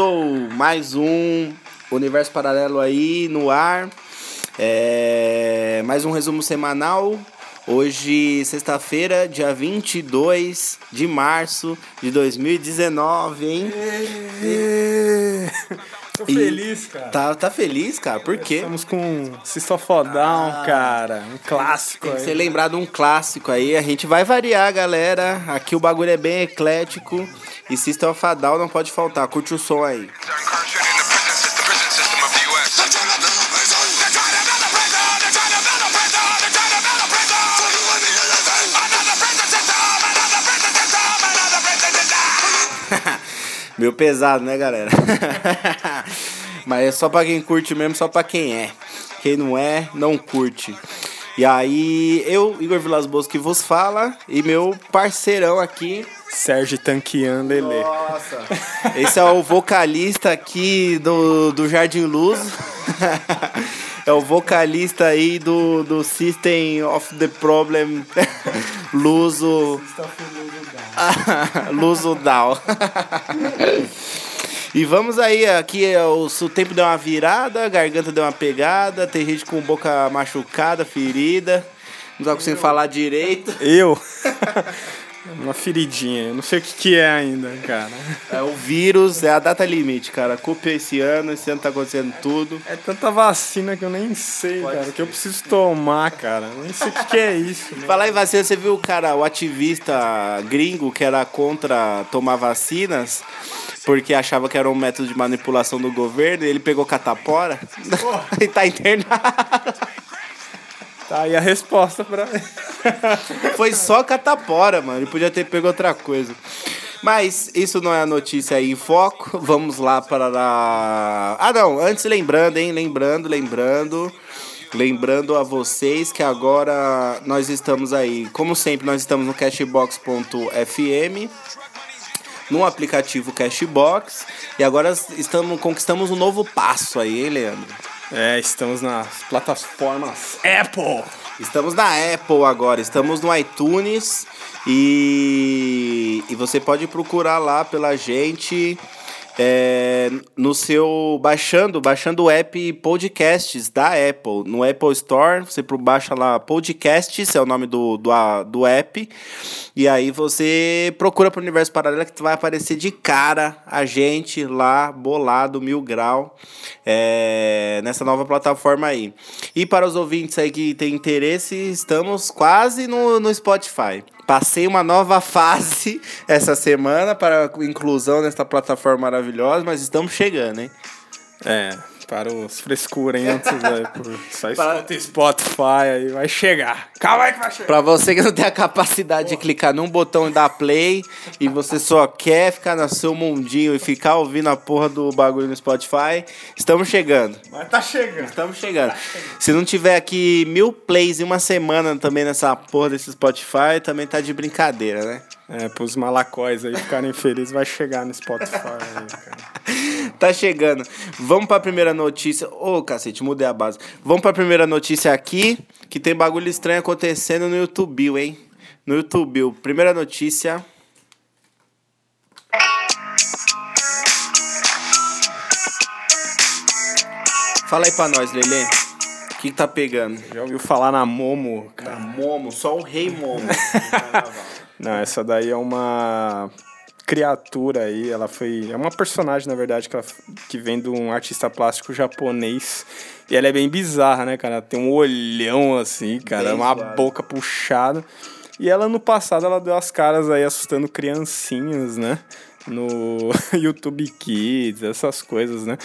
começou mais um Universo Paralelo aí no ar. É, mais um resumo semanal. Hoje, sexta-feira, dia 22 de março de 2019, hein? Tô E- feliz, cara. Tá, tá feliz, cara? Por quê? Estamos com System of a Down, cara. Um clássico Tem que aí. ser lembrado um clássico aí. A gente vai variar, galera. Aqui o bagulho é bem eclético. E System of a Down não pode faltar. Curte o som aí. incarcerated Meio pesado, né, galera? Mas é só pra quem curte mesmo, só pra quem é. Quem não é, não curte. E aí, eu, Igor Vilas Boas, que vos fala, e meu parceirão aqui. Sérgio Tanquian Lele. Nossa! Esse é o vocalista aqui do, do Jardim Luz. É o vocalista aí do, do System of the Problem Luso. Luso Down. E vamos aí, aqui é o, o tempo deu uma virada, a garganta deu uma pegada, tem gente com boca machucada, ferida, não tá conseguindo falar direito. Eu? Uma feridinha. Eu não sei o que, que é ainda, cara. É o vírus, é a data limite, cara. Culpa esse ano, esse ano tá acontecendo tudo. É tanta vacina que eu nem sei, cara. O que eu preciso tomar, cara. Eu Nem sei o que, que é isso. Né? Falar em vacina, você viu o cara, o ativista gringo que era contra tomar vacinas, porque achava que era um método de manipulação do governo, e ele pegou catapora e tá internado. Tá aí a resposta pra. Foi só catapora, mano. Ele podia ter pego outra coisa. Mas isso não é a notícia aí em foco. Vamos lá para a... Ah, não. Antes, lembrando, hein? Lembrando, lembrando. Lembrando a vocês que agora nós estamos aí, como sempre, nós estamos no cashbox.fm, no aplicativo Cashbox, e agora estamos conquistamos um novo passo aí, hein, Leandro? É, estamos nas plataformas Apple. Estamos na Apple agora, estamos no iTunes e, e você pode procurar lá pela gente é, no seu baixando, baixando o app Podcasts da Apple, no Apple Store, você baixa lá Podcasts, é o nome do, do, do app, e aí você procura pro Universo Paralelo que vai aparecer de cara a gente lá, bolado, mil grau, é, nessa nova plataforma aí. E para os ouvintes aí que têm interesse, estamos quase no, no Spotify. Passei uma nova fase essa semana para inclusão nessa plataforma maravilhosa, mas estamos chegando, hein? É, para os frescurentos aí, por só Para- Spotify aí, vai chegar. Calma aí que vai chegar. Pra você que não tem a capacidade de clicar num botão e dar play e você só quer ficar no seu mundinho e ficar ouvindo a porra do bagulho no Spotify, estamos chegando. Mas tá chegando. Estamos chegando. Se não tiver aqui mil plays em uma semana também nessa porra desse Spotify, também tá de brincadeira, né? É, pros malacóis aí ficarem felizes, vai chegar no Spotify aí, cara. Tá chegando. Vamos pra primeira notícia. Ô, cacete, mudei a base. Vamos pra primeira notícia aqui, que tem bagulho estranho acontecendo no YouTube, hein? No YouTube. Primeira notícia. Fala aí pra nós, Lelê. O que, que tá pegando? Já ouviu falar na Momo, cara? Momo, só o rei Momo. Não, essa daí é uma criatura aí, ela foi... É uma personagem, na verdade, que, ela, que vem de um artista plástico japonês. E ela é bem bizarra, né, cara? Ela tem um olhão assim, cara, Bem uma boca puxada. E ela, no passado, ela deu as caras aí assustando criancinhas, né? No YouTube Kids, essas coisas, né?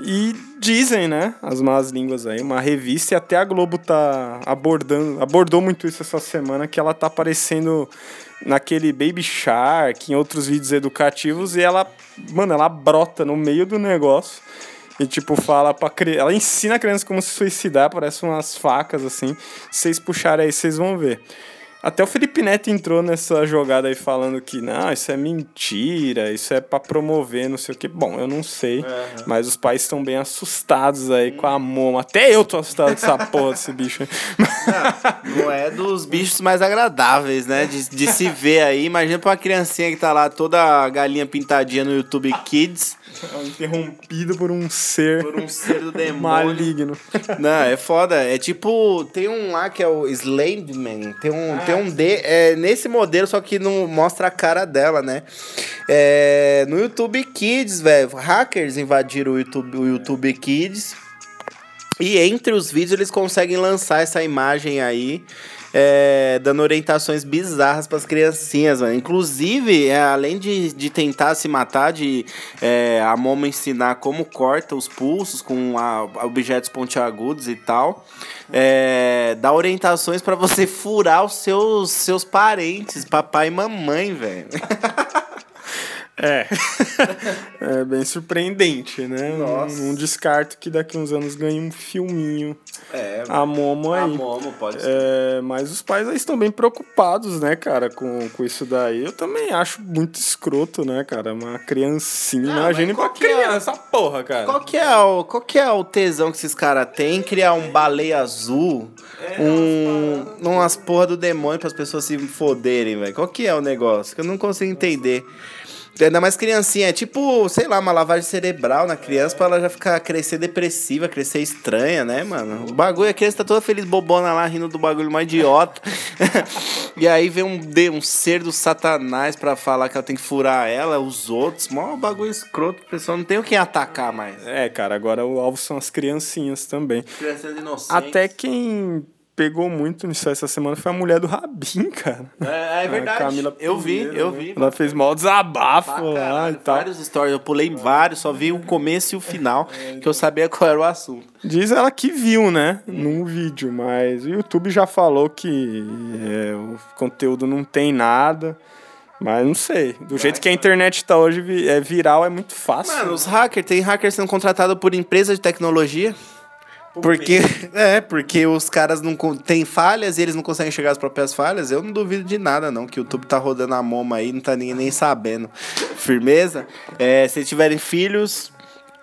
E dizem, né, as más línguas aí, uma revista e até a Globo tá abordando, abordou muito isso essa semana, que ela tá aparecendo naquele Baby Shark, em outros vídeos educativos, e ela, mano, ela brota no meio do negócio e, tipo, fala pra criança. Ela ensina a criança como se suicidar, parece umas facas assim. Vocês puxarem aí, vocês vão ver. Até o Felipe Neto entrou nessa jogada aí falando que não, isso é mentira, isso é pra promover, não sei o que. Bom, eu não sei, mas os pais estão bem assustados aí com a Momo. Até eu tô assustado com essa porra desse bicho. aí. Não é dos bichos mais agradáveis, né? De, de se ver aí. Imagina pra uma criancinha que tá lá toda galinha pintadinha no YouTube Kids. Interrompido por um ser Por um ser do demônio. maligno. Não, é foda. É tipo, tem um lá que é o Slenderman. Tem um, tem um D. É nesse modelo, só que não mostra a cara dela, né? É, no YouTube Kids, velho. Hackers invadiram o YouTube, o YouTube Kids. E entre os vídeos eles conseguem lançar essa imagem aí. É, dando orientações bizarras para as criancinhas, mano. Inclusive, é, além de, de tentar se matar, de é, a Momo ensinar como corta os pulsos com a- objetos pontiagudos e tal, é, dá orientações para você furar os seus, seus parentes, papai e mamãe, velho. É. é bem surpreendente, né? Nossa. Não, não descarto que daqui uns anos ganhe um filminho. É, A Momo aí. a Momo pode ser. É, mas os pais aí estão bem preocupados, né, cara, com, com isso daí. Eu também acho muito escroto, né, cara? Uma criancinha. Ah, Imagine mas pra é? criança, essa porra, cara. Qual que, é o, qual que é o tesão que esses caras têm criar um baleia azul, um, umas porra do demônio para as pessoas se foderem, velho? Qual que é o negócio? Que eu não consigo entender. Ainda mais criancinha, é tipo, sei lá, uma lavagem cerebral na criança pra ela já ficar, crescer depressiva, crescer estranha, né, mano? O bagulho, a criança tá toda feliz, bobona lá, rindo do bagulho mais idiota. e aí vem um, de- um ser do satanás pra falar que ela tem que furar ela, os outros. Mó bagulho escroto, o pessoal não tem o que atacar mais. É, cara, agora o alvo são as criancinhas também. Crianças inocentes. Até quem pegou muito nisso essa semana foi a mulher do Rabin, cara. É, é verdade. Camila eu vi, eu né? vi. Ela fez mal desabafo lá e tal. vários stories, eu pulei vários, só vi o começo e o final, que eu sabia qual era o assunto. Diz ela que viu, né? Num vídeo, mas o YouTube já falou que é, o conteúdo não tem nada. Mas não sei. Do jeito que a internet tá hoje, é viral, é muito fácil. Mano, os hackers, tem hackers sendo contratados por empresas de tecnologia. Porque, é, porque os caras não têm falhas e eles não conseguem chegar às próprias falhas. Eu não duvido de nada, não. Que o YouTube tá rodando a moma aí, não tá ninguém nem sabendo. Firmeza? É, se tiverem filhos,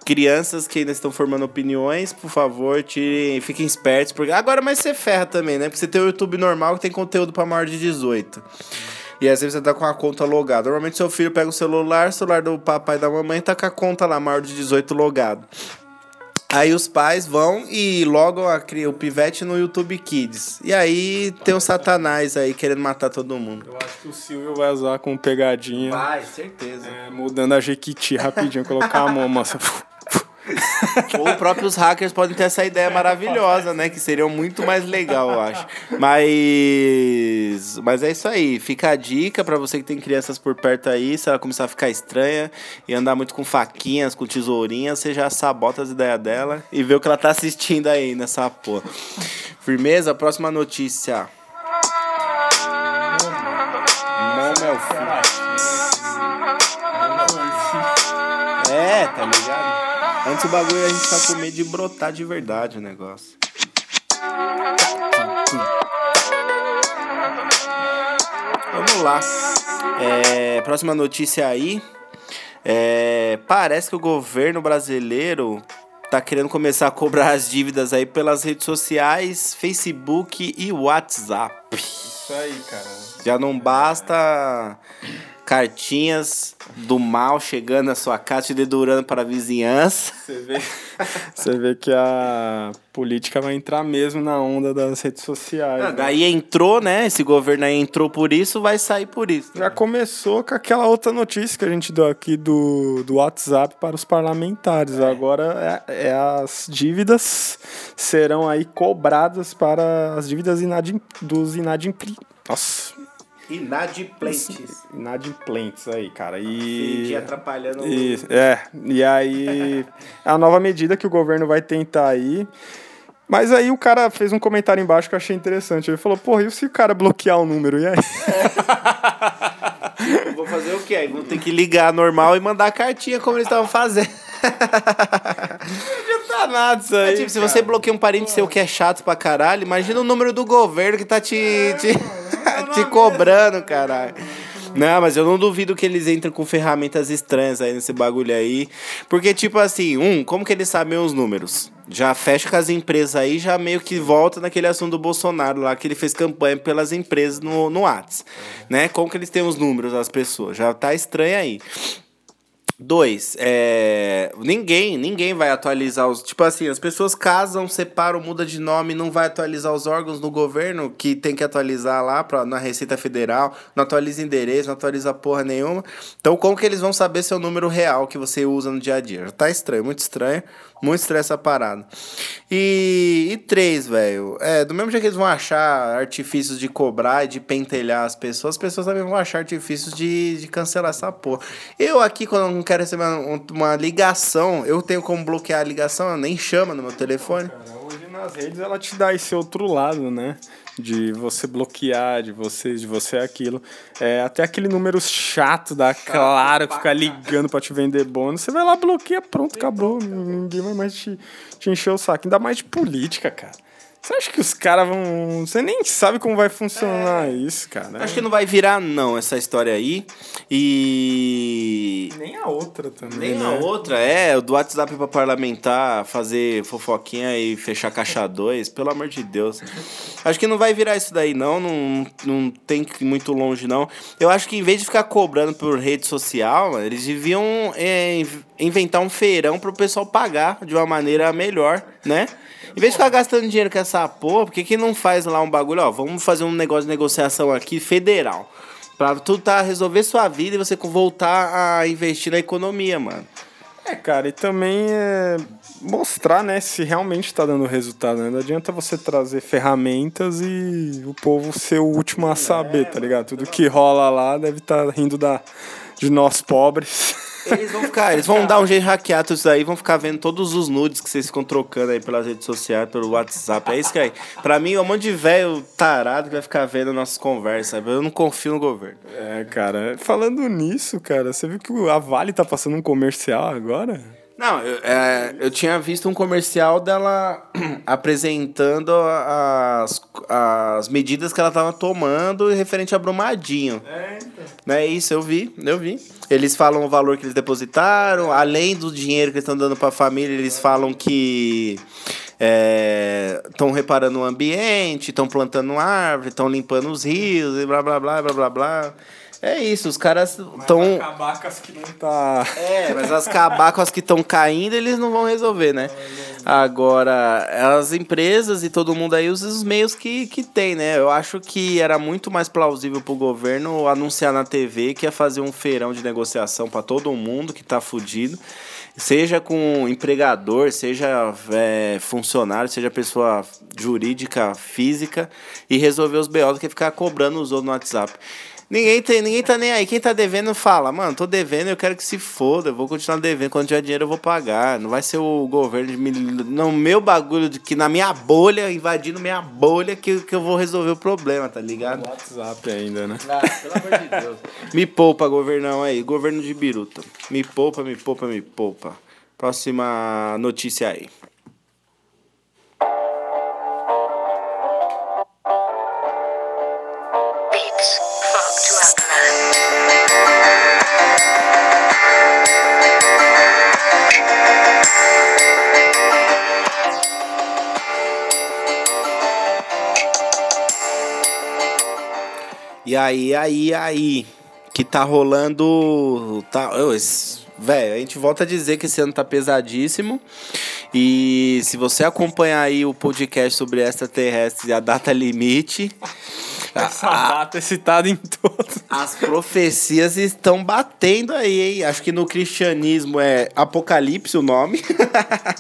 crianças que ainda estão formando opiniões, por favor, tirem, fiquem espertos. Porque agora, mas você ferra também, né? Porque você tem o YouTube normal que tem conteúdo pra maior de 18. E às vezes você tá com a conta logada. Normalmente seu filho pega o celular, o celular do papai e da mamãe tá com a conta lá maior de 18 logado. Aí os pais vão e logam a, o pivete no YouTube Kids. E aí tem o satanás aí querendo matar todo mundo. Eu acho que o Silvio vai usar como pegadinha. Vai, certeza. é, mudando a Jequiti rapidinho, colocar a mão, massa. Ou próprios hackers podem ter essa ideia maravilhosa, né? Que seria muito mais legal, eu acho. Mas. Mas é isso aí. Fica a dica pra você que tem crianças por perto aí. Se ela começar a ficar estranha e andar muito com faquinhas, com tesourinhas, você já sabota as ideias dela e vê o que ela tá assistindo aí nessa porra. Firmeza? Próxima notícia. Momo é o filho. É, tá ligado? Antes o bagulho a gente tá com medo de brotar de verdade o negócio. Vamos lá. É, próxima notícia aí. É, parece que o governo brasileiro tá querendo começar a cobrar as dívidas aí pelas redes sociais, Facebook e WhatsApp. Isso aí, cara. Já não basta cartinhas do mal chegando à sua casa, te dedurando para a vizinhança. Você vê, você vê que a política vai entrar mesmo na onda das redes sociais. Ah, né? daí entrou, né? Esse governo aí entrou por isso, vai sair por isso. Já começou com aquela outra notícia que a gente deu aqui do, do WhatsApp para os parlamentares. Agora é, é as dívidas serão aí cobradas para as dívidas inadim, dos inadimpli, nossa, Inadimplentes. inadimplentes aí, cara. E E, atrapalhando e é, e aí é a nova medida que o governo vai tentar aí. Mas aí o cara fez um comentário embaixo que eu achei interessante. Ele falou, porra, e se o cara bloquear o número? E aí? Vou fazer fazer o quê? Aí vão ter que ligar normal e mandar cartinha como eles estavam fazendo. Tá nada isso aí. É, tipo, se você bloqueia um parente seu que é chato pra caralho, imagina o número do governo que tá te, te, te cobrando, caralho. Não, mas eu não duvido que eles entrem com ferramentas estranhas aí nesse bagulho aí. Porque, tipo assim, um, como que eles sabem os números? Já fecha com as empresas aí, já meio que volta naquele assunto do Bolsonaro lá, que ele fez campanha pelas empresas no, no Whats. Né? Como que eles têm os números das pessoas? Já tá estranho aí. Dois, é, ninguém, ninguém vai atualizar os. Tipo assim, as pessoas casam, separam, muda de nome, não vai atualizar os órgãos no governo que tem que atualizar lá pra, na Receita Federal, não atualiza endereço, não atualiza porra nenhuma. Então, como que eles vão saber seu número real que você usa no dia a dia? Tá estranho, muito estranho. Muito estranho essa parada. E, e três, velho. É, do mesmo jeito que eles vão achar artifícios de cobrar e de pentelhar as pessoas, as pessoas também vão achar artifícios de, de cancelar essa porra. Eu aqui, quando não quero receber uma, uma ligação, eu tenho como bloquear a ligação, eu nem chama no meu telefone. Cara, hoje nas redes ela te dá esse outro lado, né? De você bloquear, de você, de você aquilo. É, até aquele número chato da Claro que fica ligando pra te vender bônus. Você vai lá, bloqueia, pronto, acabou. Ninguém vai mais te, te encher o saco. Ainda mais de política, cara. Você acha que os caras vão. Você nem sabe como vai funcionar isso, cara. Acho que não vai virar, não, essa história aí. E. Nem a outra também. Nem né? a outra, é, o do WhatsApp pra parlamentar, fazer fofoquinha e fechar caixa 2, pelo amor de Deus. Acho que não vai virar isso daí, não, não, não tem que ir muito longe, não. Eu acho que em vez de ficar cobrando por rede social, eles deviam é, inv- inventar um feirão pro pessoal pagar de uma maneira melhor, né? Em vez de ficar gastando dinheiro com essa porra, por que, que não faz lá um bagulho? Ó, vamos fazer um negócio de negociação aqui federal. Pra tu tá, resolver sua vida e você voltar a investir na economia, mano. É, cara, e também é mostrar, né, se realmente tá dando resultado, né? Não adianta você trazer ferramentas e o povo ser o último a saber, tá ligado? Tudo que rola lá deve estar rindo da, de nós pobres. Eles vão ficar, eles vão dar um jeito de hackear tudo isso aí, vão ficar vendo todos os nudes que vocês ficam trocando aí pelas redes sociais, pelo WhatsApp. É isso que é. Pra mim, é um monte de velho tarado que vai ficar vendo nossas conversas. Eu não confio no governo. É, cara, falando nisso, cara, você viu que a Vale tá passando um comercial agora? Não, eu, é, eu tinha visto um comercial dela apresentando as, as medidas que ela tava tomando referente a Brumadinho. É, então. Não é isso, eu vi, eu vi. Eles falam o valor que eles depositaram, além do dinheiro que eles estão dando para a família, eles falam que estão reparando o ambiente, estão plantando árvore, estão limpando os rios e blá blá blá blá blá blá. É isso, os caras estão. As que não tá. É, mas as acabar com as que estão caindo, eles não vão resolver, né? Agora, as empresas e todo mundo aí usa os meios que, que tem, né? Eu acho que era muito mais plausível pro governo anunciar na TV que ia fazer um feirão de negociação para todo mundo que tá fudido. Seja com empregador, seja é, funcionário, seja pessoa jurídica, física, e resolver os BO do que ficar cobrando os outros no WhatsApp. Ninguém, tem, ninguém tá nem aí. Quem tá devendo fala, mano, tô devendo, eu quero que se foda, eu vou continuar devendo. Quando tiver dinheiro eu vou pagar. Não vai ser o governo de me, no meu bagulho, de que na minha bolha, invadindo minha bolha, que, que eu vou resolver o problema, tá ligado? WhatsApp ainda, né? Ah, pelo amor de Deus. Me poupa, governão aí. Governo de Biruta. Me poupa, me poupa, me poupa. Próxima notícia aí. E aí, aí, aí. Que tá rolando. Tá, Velho, a gente volta a dizer que esse ano tá pesadíssimo. E se você acompanhar aí o podcast sobre extraterrestres e a data limite, Essa data é citada em todos. as profecias estão batendo aí, hein? Acho que no cristianismo é Apocalipse o nome.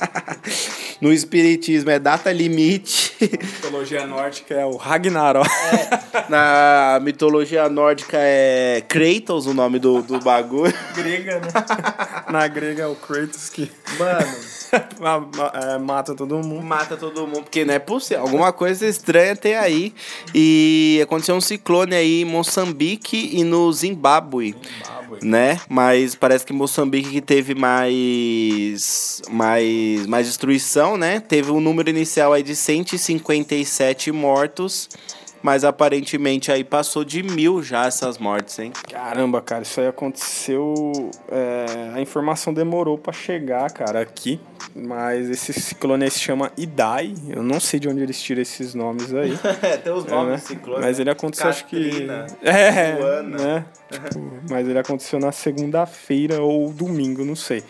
no espiritismo é data limite. Mitologia nórdica é o Ragnarok. Na mitologia nórdica é Kratos o nome do, do bagulho. Grega, né? Na grega é o Kratos que Mano, ma- ma- é, mata todo mundo. mata todo mundo, porque não é possível. Alguma coisa estranha tem aí. E aconteceu um ciclone aí em Moçambique e no Zimbábue. Né? Mas parece que Moçambique que teve mais, mais, mais destruição, né? Teve um número inicial aí de 157 mortos. Mas aparentemente aí passou de mil já essas mortes, hein? Caramba, cara, isso aí aconteceu. é, a informação demorou pra chegar, cara, aqui. Mas esse ciclone aí se chama Idai. Eu não sei de onde eles tiram esses nomes aí. É, tem os É, né? Mas ele aconteceu, acho que. É, né? Tipo, mas ele aconteceu na segunda-feira ou domingo, não sei.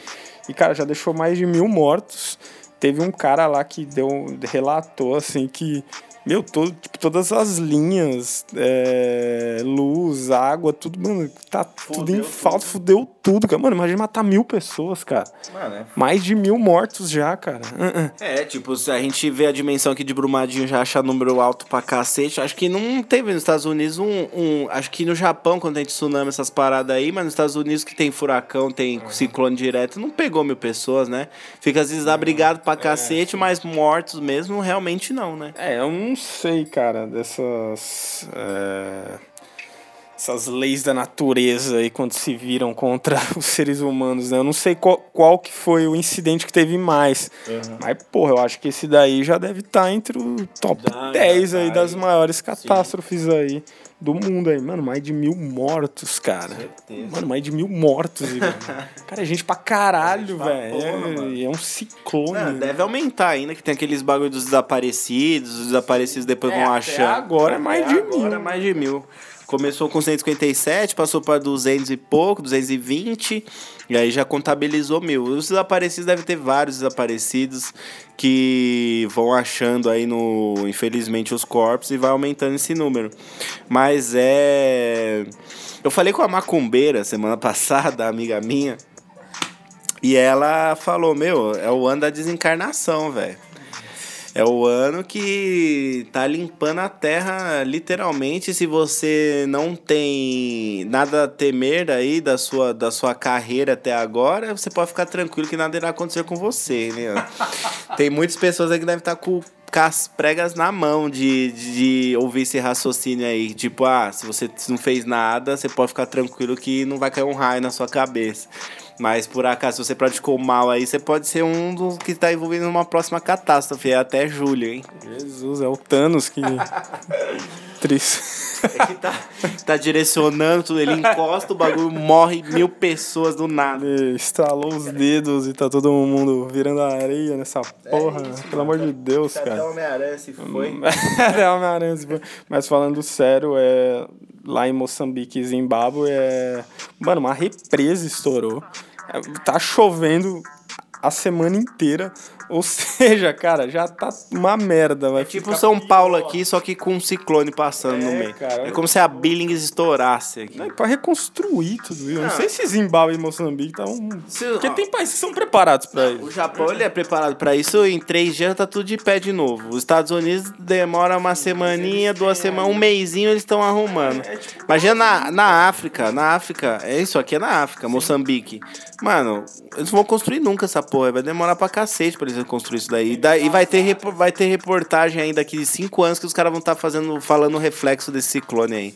E, cara, já deixou mais de mil mortos. Teve um cara lá que deu, relatou, assim, que. Meu, todo, tipo, todas as linhas, é, luz, água, tudo, mano, tá tudo em Fudeu falta, fudeu tudo, cara. Mano, imagina matar mil pessoas, cara. Mano, é Mais de mil mortos já, cara. Uh-uh. É, tipo, se a gente vê a dimensão aqui de Brumadinho já acha número alto pra cacete, acho que não teve nos Estados Unidos um, um- Acho que no Japão, quando tem tsunami, essas paradas aí, mas nos Estados Unidos que tem furacão, tem ciclone direto, não pegou mil pessoas, né? Fica às vezes abrigado pra cacete, mas mortos mesmo, realmente não, né? É, eu não sei, cara, dessas. é, essas leis da natureza aí quando se viram contra os seres humanos, né? Eu não sei qual, qual que foi o incidente que teve mais. Mas, porra, eu acho que esse daí já deve estar entre o top Já, 10 já aí tá das maiores catástrofes aí do mundo aí. Mano, mais de mil mortos, cara. Certeza. Mano, mais de mil mortos. Cara, é gente pra caralho, velho. É, é um ciclone. Ah, deve aumentar ainda, que tem aqueles bagulho dos desaparecidos, os desaparecidos depois É, vão achando. agora é mais de agora mil. é mais de mil. Começou com 157, passou para 200 e pouco, 220, e aí já contabilizou mil. Os desaparecidos devem ter vários desaparecidos que vão achando aí no, infelizmente, os corpos e vai aumentando esse número. Mas é. Eu falei com a macumbeira semana passada, amiga minha, e ela falou: Meu, é o ano da desencarnação, velho. É o ano que tá limpando a terra, literalmente. Se você não tem nada a temer aí da sua, da sua carreira até agora, você pode ficar tranquilo que nada irá acontecer com você, né? tem muitas pessoas aí que devem estar com, com as pregas na mão de, de, de ouvir esse raciocínio aí. Tipo, ah, se você não fez nada, você pode ficar tranquilo que não vai cair um raio na sua cabeça. Mas por acaso, se você praticou mal aí, você pode ser um dos que tá envolvido numa próxima catástrofe, é até julho, hein? Jesus, é o Thanos que. Triste. É que tá, tá direcionando tudo, ele encosta o bagulho, morre mil pessoas do nada. Ele estalou os dedos e tá todo mundo virando areia nessa porra. É isso, Pelo amor de Deus, Até cara. o Homem-Aranha se foi. é Homem-Aranha, se for. Mas falando sério, é. Lá em Moçambique e Zimbábue é. Mano, uma represa estourou. É, Tá chovendo a semana inteira. Ou seja, cara, já tá uma merda. Vai Tipo ficar São pior. Paulo aqui, só que com um ciclone passando no É, meio. cara. É como se a Billings estourasse aqui. Não, pra reconstruir tudo isso. Não Não. sei se Zimbábue e Moçambique estavam. Se- Porque tem países que são preparados pra isso. O Japão ele é preparado pra isso, em três dias tá tudo de pé de novo. Os Estados Unidos demora uma semaninha, duas semanas, um mêsinho eles estão arrumando. Imagina na, na África, na África, é isso aqui é na África, Moçambique. Mano, eles não vão construir nunca essa porra, vai demorar pra cacete pra eles construir isso daí. E, e vai, ter, vai ter reportagem ainda daqui de cinco anos que os caras vão estar fazendo, falando o reflexo desse ciclone aí.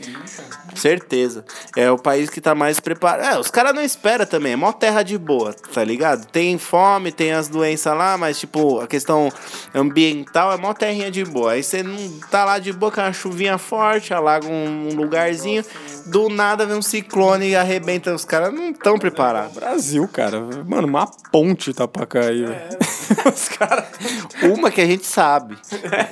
Certeza. É o país que tá mais preparado. É, os caras não esperam também. É mó terra de boa, tá ligado? Tem fome, tem as doenças lá, mas, tipo, a questão ambiental é mó terrinha de boa. Aí você não tá lá de boa com uma chuvinha forte, alaga um, um lugarzinho. Do nada vem um ciclone e arrebenta. Os caras não estão preparados. Brasil, cara. Mano, uma ponte tá pra cair, velho. Os caras. Uma que a gente sabe.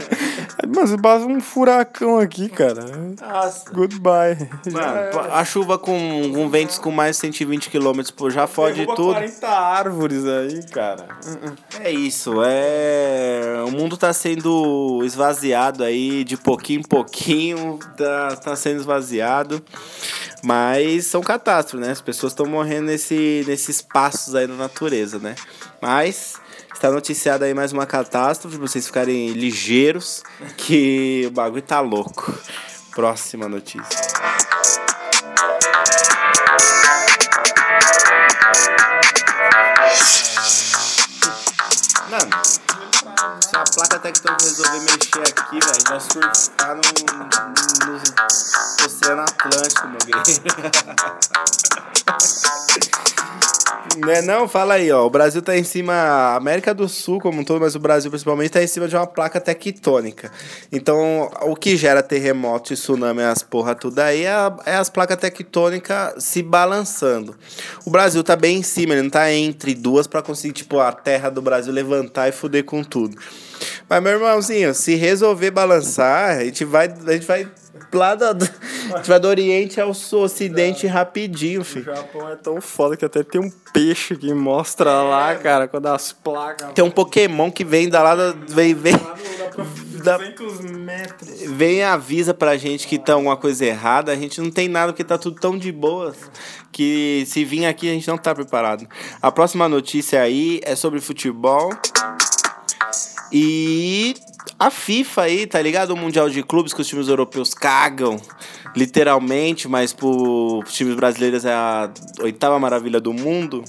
Mas basta um furacão aqui, cara. Nossa. Goodbye. Mano, a chuva com, com ventos com mais de 120 km por já fode Derruba tudo. 40 árvores aí, cara. É isso, é. O mundo tá sendo esvaziado aí de pouquinho em pouquinho, tá, tá sendo esvaziado. Mas são catástrofes, né? As pessoas estão morrendo nesse, nesses passos aí na natureza, né? Mas está noticiada aí mais uma catástrofe, pra vocês ficarem ligeiros, que o bagulho tá louco. Próxima notícia. Mano, se a placa tectônica resolver mexer aqui, velho, vai surfar no, no, no Oceano Atlântico, meu guerreiro. Não é não? Fala aí, ó. O Brasil tá em cima, a América do Sul como um todo, mas o Brasil principalmente tá em cima de uma placa tectônica. Então, o que gera terremoto tsunami, as porra tudo aí, é, é as placas tectônicas se balançando. O Brasil tá bem em cima, ele não tá entre duas pra conseguir, tipo, a terra do Brasil levantar e fuder com tudo. Mas, meu irmãozinho, se resolver balançar, a gente vai, a gente vai lá do, do- a gente vai do Oriente ao Sul, Ocidente rapidinho, O filho. Japão é tão foda que até tem um peixe que mostra lá, cara, quando as placas. Tem um Pokémon que vem da lá, da- vem, vem, da- 200 metros. vem e avisa pra gente que tá alguma coisa errada. A gente não tem nada porque tá tudo tão de boas que se vir aqui a gente não tá preparado. A próxima notícia aí é sobre futebol. E a FIFA aí, tá ligado? O Mundial de Clubes que os times europeus cagam, literalmente, mas pro times brasileiros é a oitava maravilha do mundo.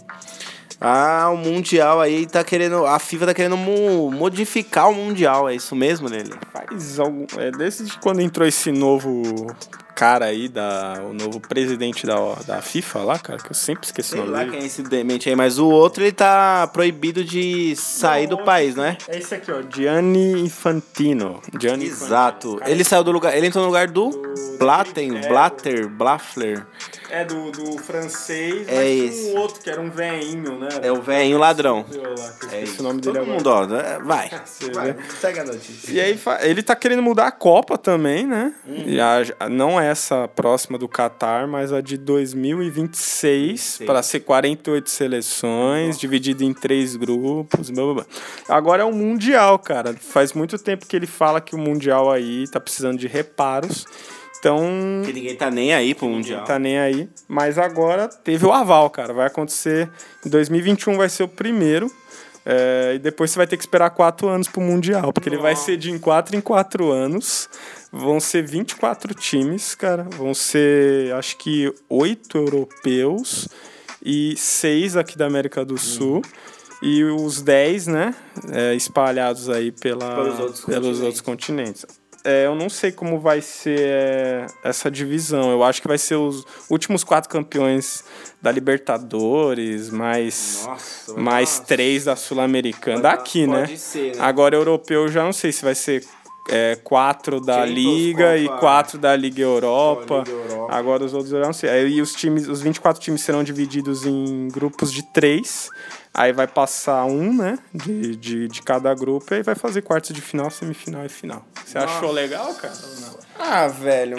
Ah, o Mundial aí tá querendo. A FIFA tá querendo mo- modificar o Mundial, é isso mesmo, Lele? Faz algum. É desde quando entrou esse novo cara aí, da, o novo presidente da, da FIFA lá, cara, que eu sempre esqueci o Sei nome lá dele. quem é esse demente aí, mas o outro ele tá proibido de sair do país, não é? É esse aqui, ó, Gianni Infantino. Gianni Exato. Ele saiu do lugar. Ele entrou no lugar do Blatten, É. Blatter, Blaffler. É do, do francês, É esse. um outro que era um veinho, né? É o velhinho ladrão. É isso. o nome Todo dele mundo, agora. ó. é, Vai. Vai, segue a notícia. E aí ele tá querendo mudar a Copa também, né? E a, não essa próxima do Catar, mas a de 2026, para ser 48 seleções, dividido em três grupos, blá, blá, blá. Agora é o Mundial, cara. Faz muito tempo que ele fala que o Mundial aí tá precisando de reparos. Então, Que ninguém tá nem aí pro Mundial. tá nem aí. Mas agora teve o aval, cara. Vai acontecer em 2021, vai ser o primeiro. É, e depois você vai ter que esperar quatro anos pro Mundial, porque ele vai ser de em quatro em quatro anos. Vão ser 24 times, cara. Vão ser, acho que, oito europeus e seis aqui da América do Sul. E os 10, né, é, espalhados aí pela, Pelos outros pelos continentes. outros continentes. É, eu não sei como vai ser é, essa divisão. Eu acho que vai ser os últimos quatro campeões da Libertadores, mais, Nossa, mais uma- três da Sul-Americana. Daqui, né? pode ser, né? Agora, europeu, eu já não sei se vai ser é, quatro da Champions, Liga e Copa- quatro da Liga Europa. Liga Europa. Agora os outros eu não sei. Aí os times, os 24 times serão divididos em grupos de três. Aí vai passar um, né? De, de, de cada grupo e aí vai fazer quartos de final, semifinal e final. Você achou legal, cara? Ah, velho.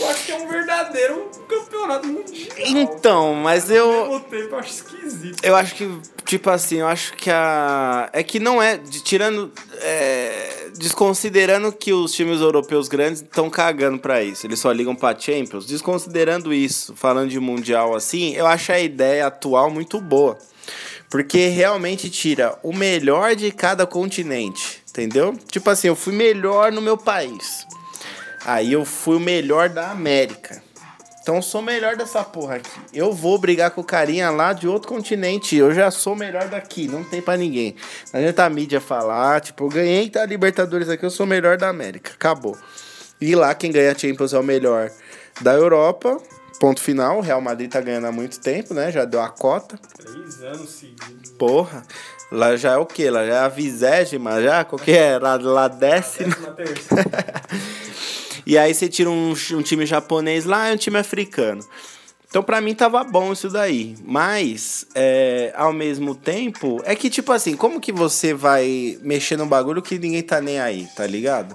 Eu acho que é um verdadeiro campeonato mundial. Então, mas eu. Ao mesmo tempo, eu acho esquisito. Eu acho que, tipo assim, eu acho que a. É que não é. de- Tirando. é, desconsiderando que os times europeus grandes estão cagando pra isso. Eles só ligam pra Champions. Desconsiderando isso, falando de Mundial assim, eu acho a ideia atual muito boa. Porque realmente tira o melhor de cada continente. Entendeu? Tipo assim, eu fui melhor no meu país. Aí eu fui o melhor da América. Então sou o melhor dessa porra aqui. Eu vou brigar com o carinha lá de outro continente. Eu já sou melhor daqui. Não tem pra ninguém. Não adianta a mídia falar, tipo, eu ganhei da Libertadores aqui, eu sou melhor da América. Acabou. E lá quem ganha a Champions é o melhor da Europa. Ponto final. O Real Madrid tá ganhando há muito tempo, né? Já deu a cota. Três anos seguidos. Porra. Lá já é o quê? Lá já é a vigésima já? Qual que é? Lá, lá décima. Na terceira. E aí você tira um, um time japonês lá e um time africano. Então pra mim tava bom isso daí. Mas, é, ao mesmo tempo, é que tipo assim, como que você vai mexer num bagulho que ninguém tá nem aí, tá ligado?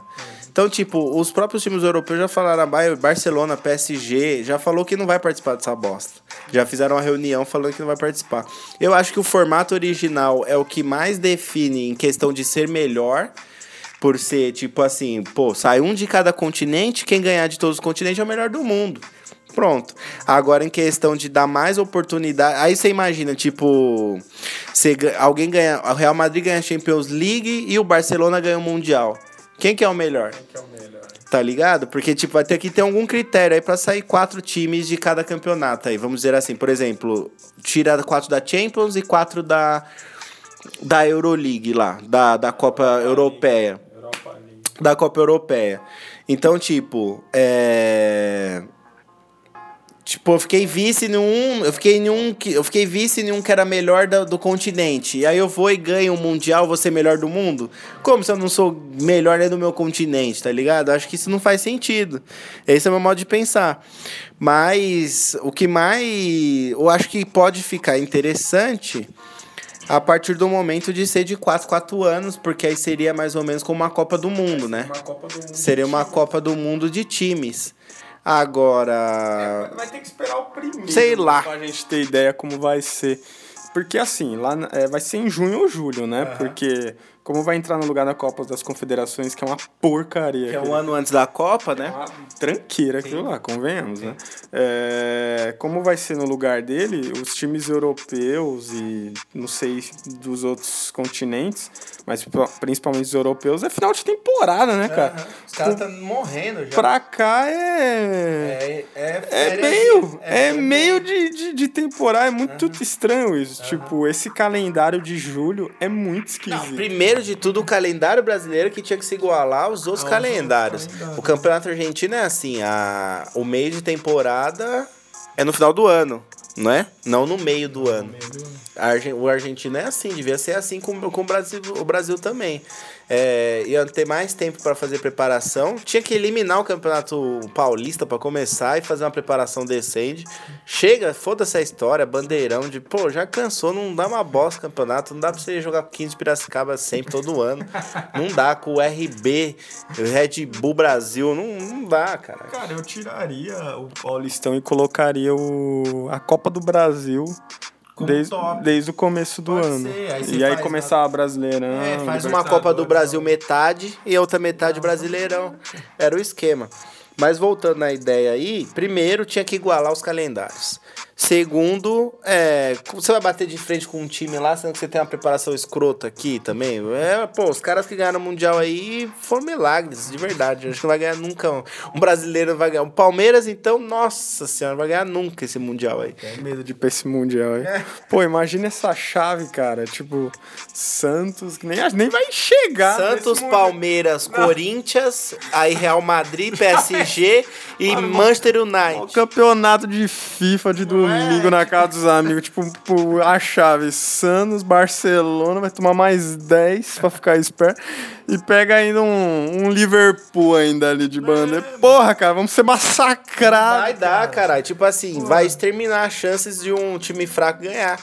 Então, tipo, os próprios times europeus já falaram, Bar- Barcelona, PSG, já falou que não vai participar dessa bosta. Já fizeram uma reunião falando que não vai participar. Eu acho que o formato original é o que mais define em questão de ser melhor por ser tipo assim, pô, sai um de cada continente, quem ganhar de todos os continentes é o melhor do mundo. Pronto. Agora, em questão de dar mais oportunidade. Aí você imagina, tipo. Você, alguém ganha. O Real Madrid ganha a Champions League e o Barcelona ganha o Mundial. Quem que é o melhor? que é o melhor. Tá ligado? Porque, tipo, vai ter que ter algum critério aí pra sair quatro times de cada campeonato aí. Vamos dizer assim, por exemplo, tira quatro da Champions e quatro da. da Euroleague lá, da, da Copa Europeia. Da Copa Europeia. Então, tipo, é. Tipo, eu fiquei vice em um. Eu fiquei em um. que- Eu fiquei vice em um que era melhor do, do continente. E aí eu vou e ganho um mundial, vou ser melhor do mundo? Como se eu não sou melhor nem do meu continente, tá ligado? Acho que isso não faz sentido. Esse é o meu modo de pensar. Mas o que mais. Eu acho que pode ficar interessante a partir do momento de ser de 4, 4 anos, porque aí seria mais ou menos como uma Copa do Mundo, né? Copa do Mundo. Seria uma Copa do Mundo de times. Agora. Vai ter que esperar o primeiro. Sei lá. Pra gente ter ideia como vai ser. Porque assim, lá é, vai ser em junho ou julho, né? Porque como vai entrar no lugar da Copa das Confederações, que é uma porcaria. Que é um ano antes da Copa, né? uma tranqueira aquilo lá, convenhamos, né? É, como vai ser no lugar dele, os times europeus e não sei dos outros continentes, mas pri- principalmente os europeus, é final de temporada, né, cara? Os caras estão morrendo já. Pra cá é. é, É meio, é, meio de, de, de temporada, é muito estranho isso. Tipo, esse calendário de julho é muito esquisito. Primeiro de tudo, o calendário brasileiro que tinha que se igualar aos outros calendários. O campeonato argentino é assim: a, o meio de temporada é no final do ano, não é? Não no meio do ano. Argen- o argentino é assim, devia ser assim com, com o, Brasil, o Brasil também. É, ia ter mais tempo para fazer preparação. Tinha que eliminar o campeonato paulista para começar e fazer uma preparação decente. Chega, foda-se a história, bandeirão de, pô, já cansou, não dá uma bosta campeonato, não dá pra você jogar com 15 de Piracicaba sempre, todo ano. Não dá com o RB, Red Bull Brasil, não, não dá, cara. Cara, eu tiraria o Paulistão e colocaria o, a Copa do Brasil desde, top. desde o começo do Pode ano. ser, aí e aí começar a Brasileirão. É, faz uma Copa do Brasil metade e outra metade brasileirão. Era o esquema. Mas voltando na ideia aí, primeiro tinha que igualar os calendários. Segundo, é, você vai bater de frente com um time lá, sendo que você tem uma preparação escrota aqui também. É, pô, os caras que ganharam o Mundial aí foram milagres, de verdade. Acho que não vai ganhar nunca. Um, um brasileiro não vai ganhar. O Palmeiras, então, nossa senhora, não vai ganhar nunca esse Mundial aí. Tem medo de ir pra esse Mundial aí. É. Pô, imagina essa chave, cara. Tipo, Santos, que nem, nem vai chegar. Santos. Palmeiras, Corinthians, aí Real Madrid, PSG e Manchester O United. campeonato de FIFA de domingo na casa dos amigos. Tipo, a chave. Santos, Barcelona, vai tomar mais 10 pra ficar esperto. E pega ainda um, um Liverpool ainda ali de banda. Porra, cara, vamos ser massacrados. Vai dar, caralho. Tipo assim, vai exterminar as chances de um time fraco ganhar.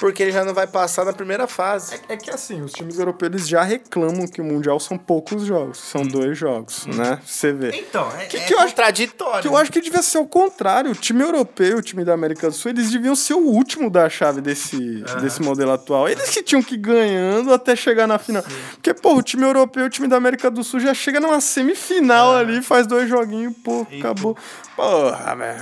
Porque ele já não vai passar na primeira fase. É que assim, os times europeus eles já reclamam que o Mundial são poucos jogos. São dois jogos, né? Você vê. Então, é, Que é que eu acho- contraditório. Que eu acho que devia ser o contrário. O time europeu, o time da América do Sul, eles deviam ser o último da chave desse, desse modelo atual. Eles que tinham que ir ganhando até chegar na final. Porque, pô, o time europeu, o time da América do Sul já chega numa semifinal ali, faz dois joguinhos, pô, acabou. Porra, velho.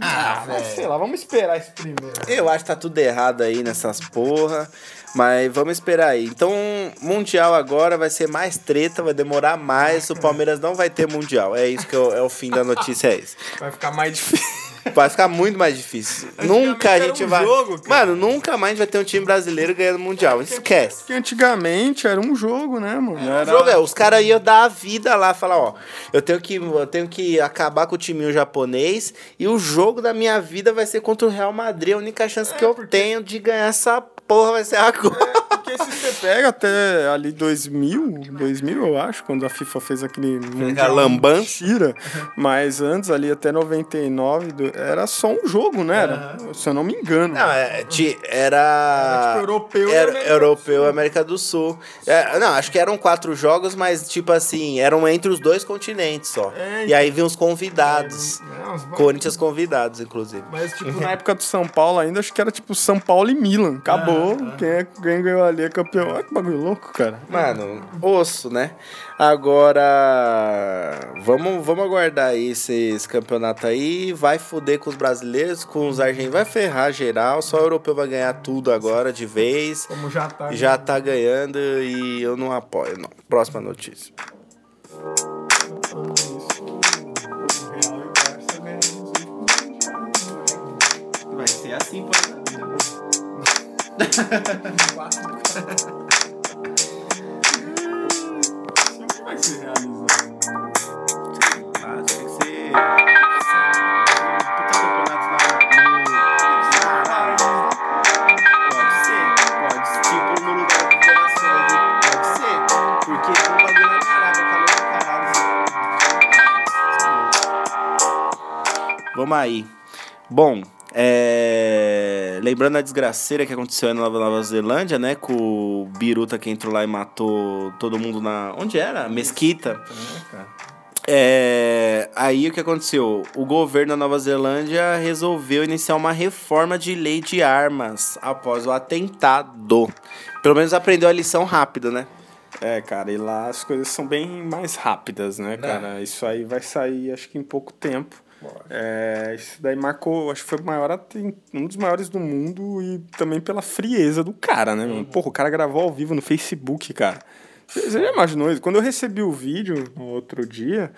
Ah, mas sei lá, vamos esperar esse primeiro. Eu acho que tá tudo errado aí nessas porra. Mas vamos esperar aí. Então, Mundial agora vai ser mais treta, vai demorar mais. O Palmeiras não vai ter Mundial. É isso que é o, é o fim da notícia, é isso. Vai ficar mais difícil. Vai ficar muito mais difícil. nunca a gente um vai. jogo. Mano, nunca mais vai ter um time brasileiro ganhando Mundial. Esquece. Porque antigamente era um jogo, né, mano? O Era... jogo é, os caras iam dar a vida lá, falar, ó, eu tenho que eu tenho que acabar com o timinho japonês e o jogo da minha vida vai ser contra o Real Madrid. A única chance que eu tenho de ganhar essa porra vai ser agora. Porque se você pega até ali 2000, 2000 eu acho, quando a FIFA fez aquele mundial lambança. mentira, mas antes ali até 99 do- era só um jogo, né? Era, se eu não me engano. Não, é, ti- era. Era, tipo, europeu era, América do europeu e América do Sul. É, não, acho que eram quatro jogos, mas tipo assim, eram entre os dois continentes só. É, e aí vinham os convidados. Não, os- Corinthians convidados, inclusive. Mas, tipo, na época do São Paulo ainda, acho que era tipo São Paulo e Milan. Acabou. Quem, é, quem ganhou ali é campeão. Olha que bagulho louco, cara. Mano, osso, né? Agora, vamos, vamos aguardar aí esse, esse campeonato aí. Vai foder com os brasileiros, com os argentinos. Vai ferrar geral. Só o europeu vai ganhar tudo agora de vez. Como já tá. Já tá ganhando e eu não apoio, não. Próxima notícia. Vai ser assim, pô. vai se realizar. Ah, ser. Puta campeonato Pode ser, pode ser. Pode ser. Porque tem um bagulho na. Vamos aí. Bom, é... lembrando a desgraceira que aconteceu aí na Nova, Nova Zelândia, né? Com o Biruta que entrou lá e matou todo mundo na. Onde era? Mesquita. É, aí o que aconteceu? O governo da Nova Zelândia resolveu iniciar uma reforma de lei de armas após o atentado. Pelo menos aprendeu a lição rápido, né? É, cara, e lá as coisas são bem mais rápidas, né, cara? Isso aí vai sair, acho que em pouco tempo. É, isso daí marcou, acho que foi maior, um dos maiores do mundo e também pela frieza do cara, né, mano? Porra, o cara gravou ao vivo no Facebook, cara. Você já imaginou isso? Quando eu recebi o vídeo no outro dia,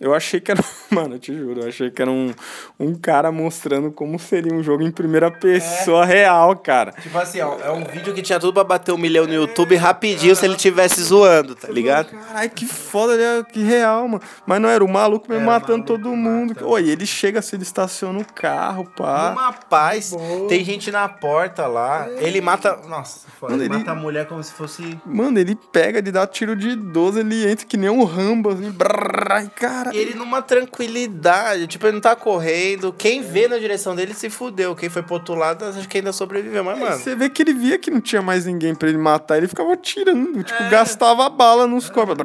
eu achei que era. Mano, eu te juro, eu achei que era um, um cara mostrando como seria um jogo em primeira pessoa real, cara. Tipo assim, ó, é um vídeo que tinha tudo pra bater um milhão no YouTube rapidinho se ele tivesse zoando, tá ligado? Caralho, que foda, né? que real, mano. Mas não era o maluco mesmo matando todo mundo. Oi, ele chega assim, ele estaciona o carro, pá. Uma paz, tem gente na porta lá. Ele mata. Nossa, foda, Mano, ele, ele- mata a mulher como se fosse. Mano, ele pega, ele dá tiro de 12, ele entra que nem um Rambo, assim. brrr, cara. Ele numa tranquilidade, tipo, ele não tá correndo. Quem vê na direção dele se fudeu. Quem foi pro outro lado, acho que ainda sobreviveu. Mas, mano. Você vê que ele via que não tinha mais ninguém pra ele matar, ele ficava tirando, tipo, gastava bala nos corpos.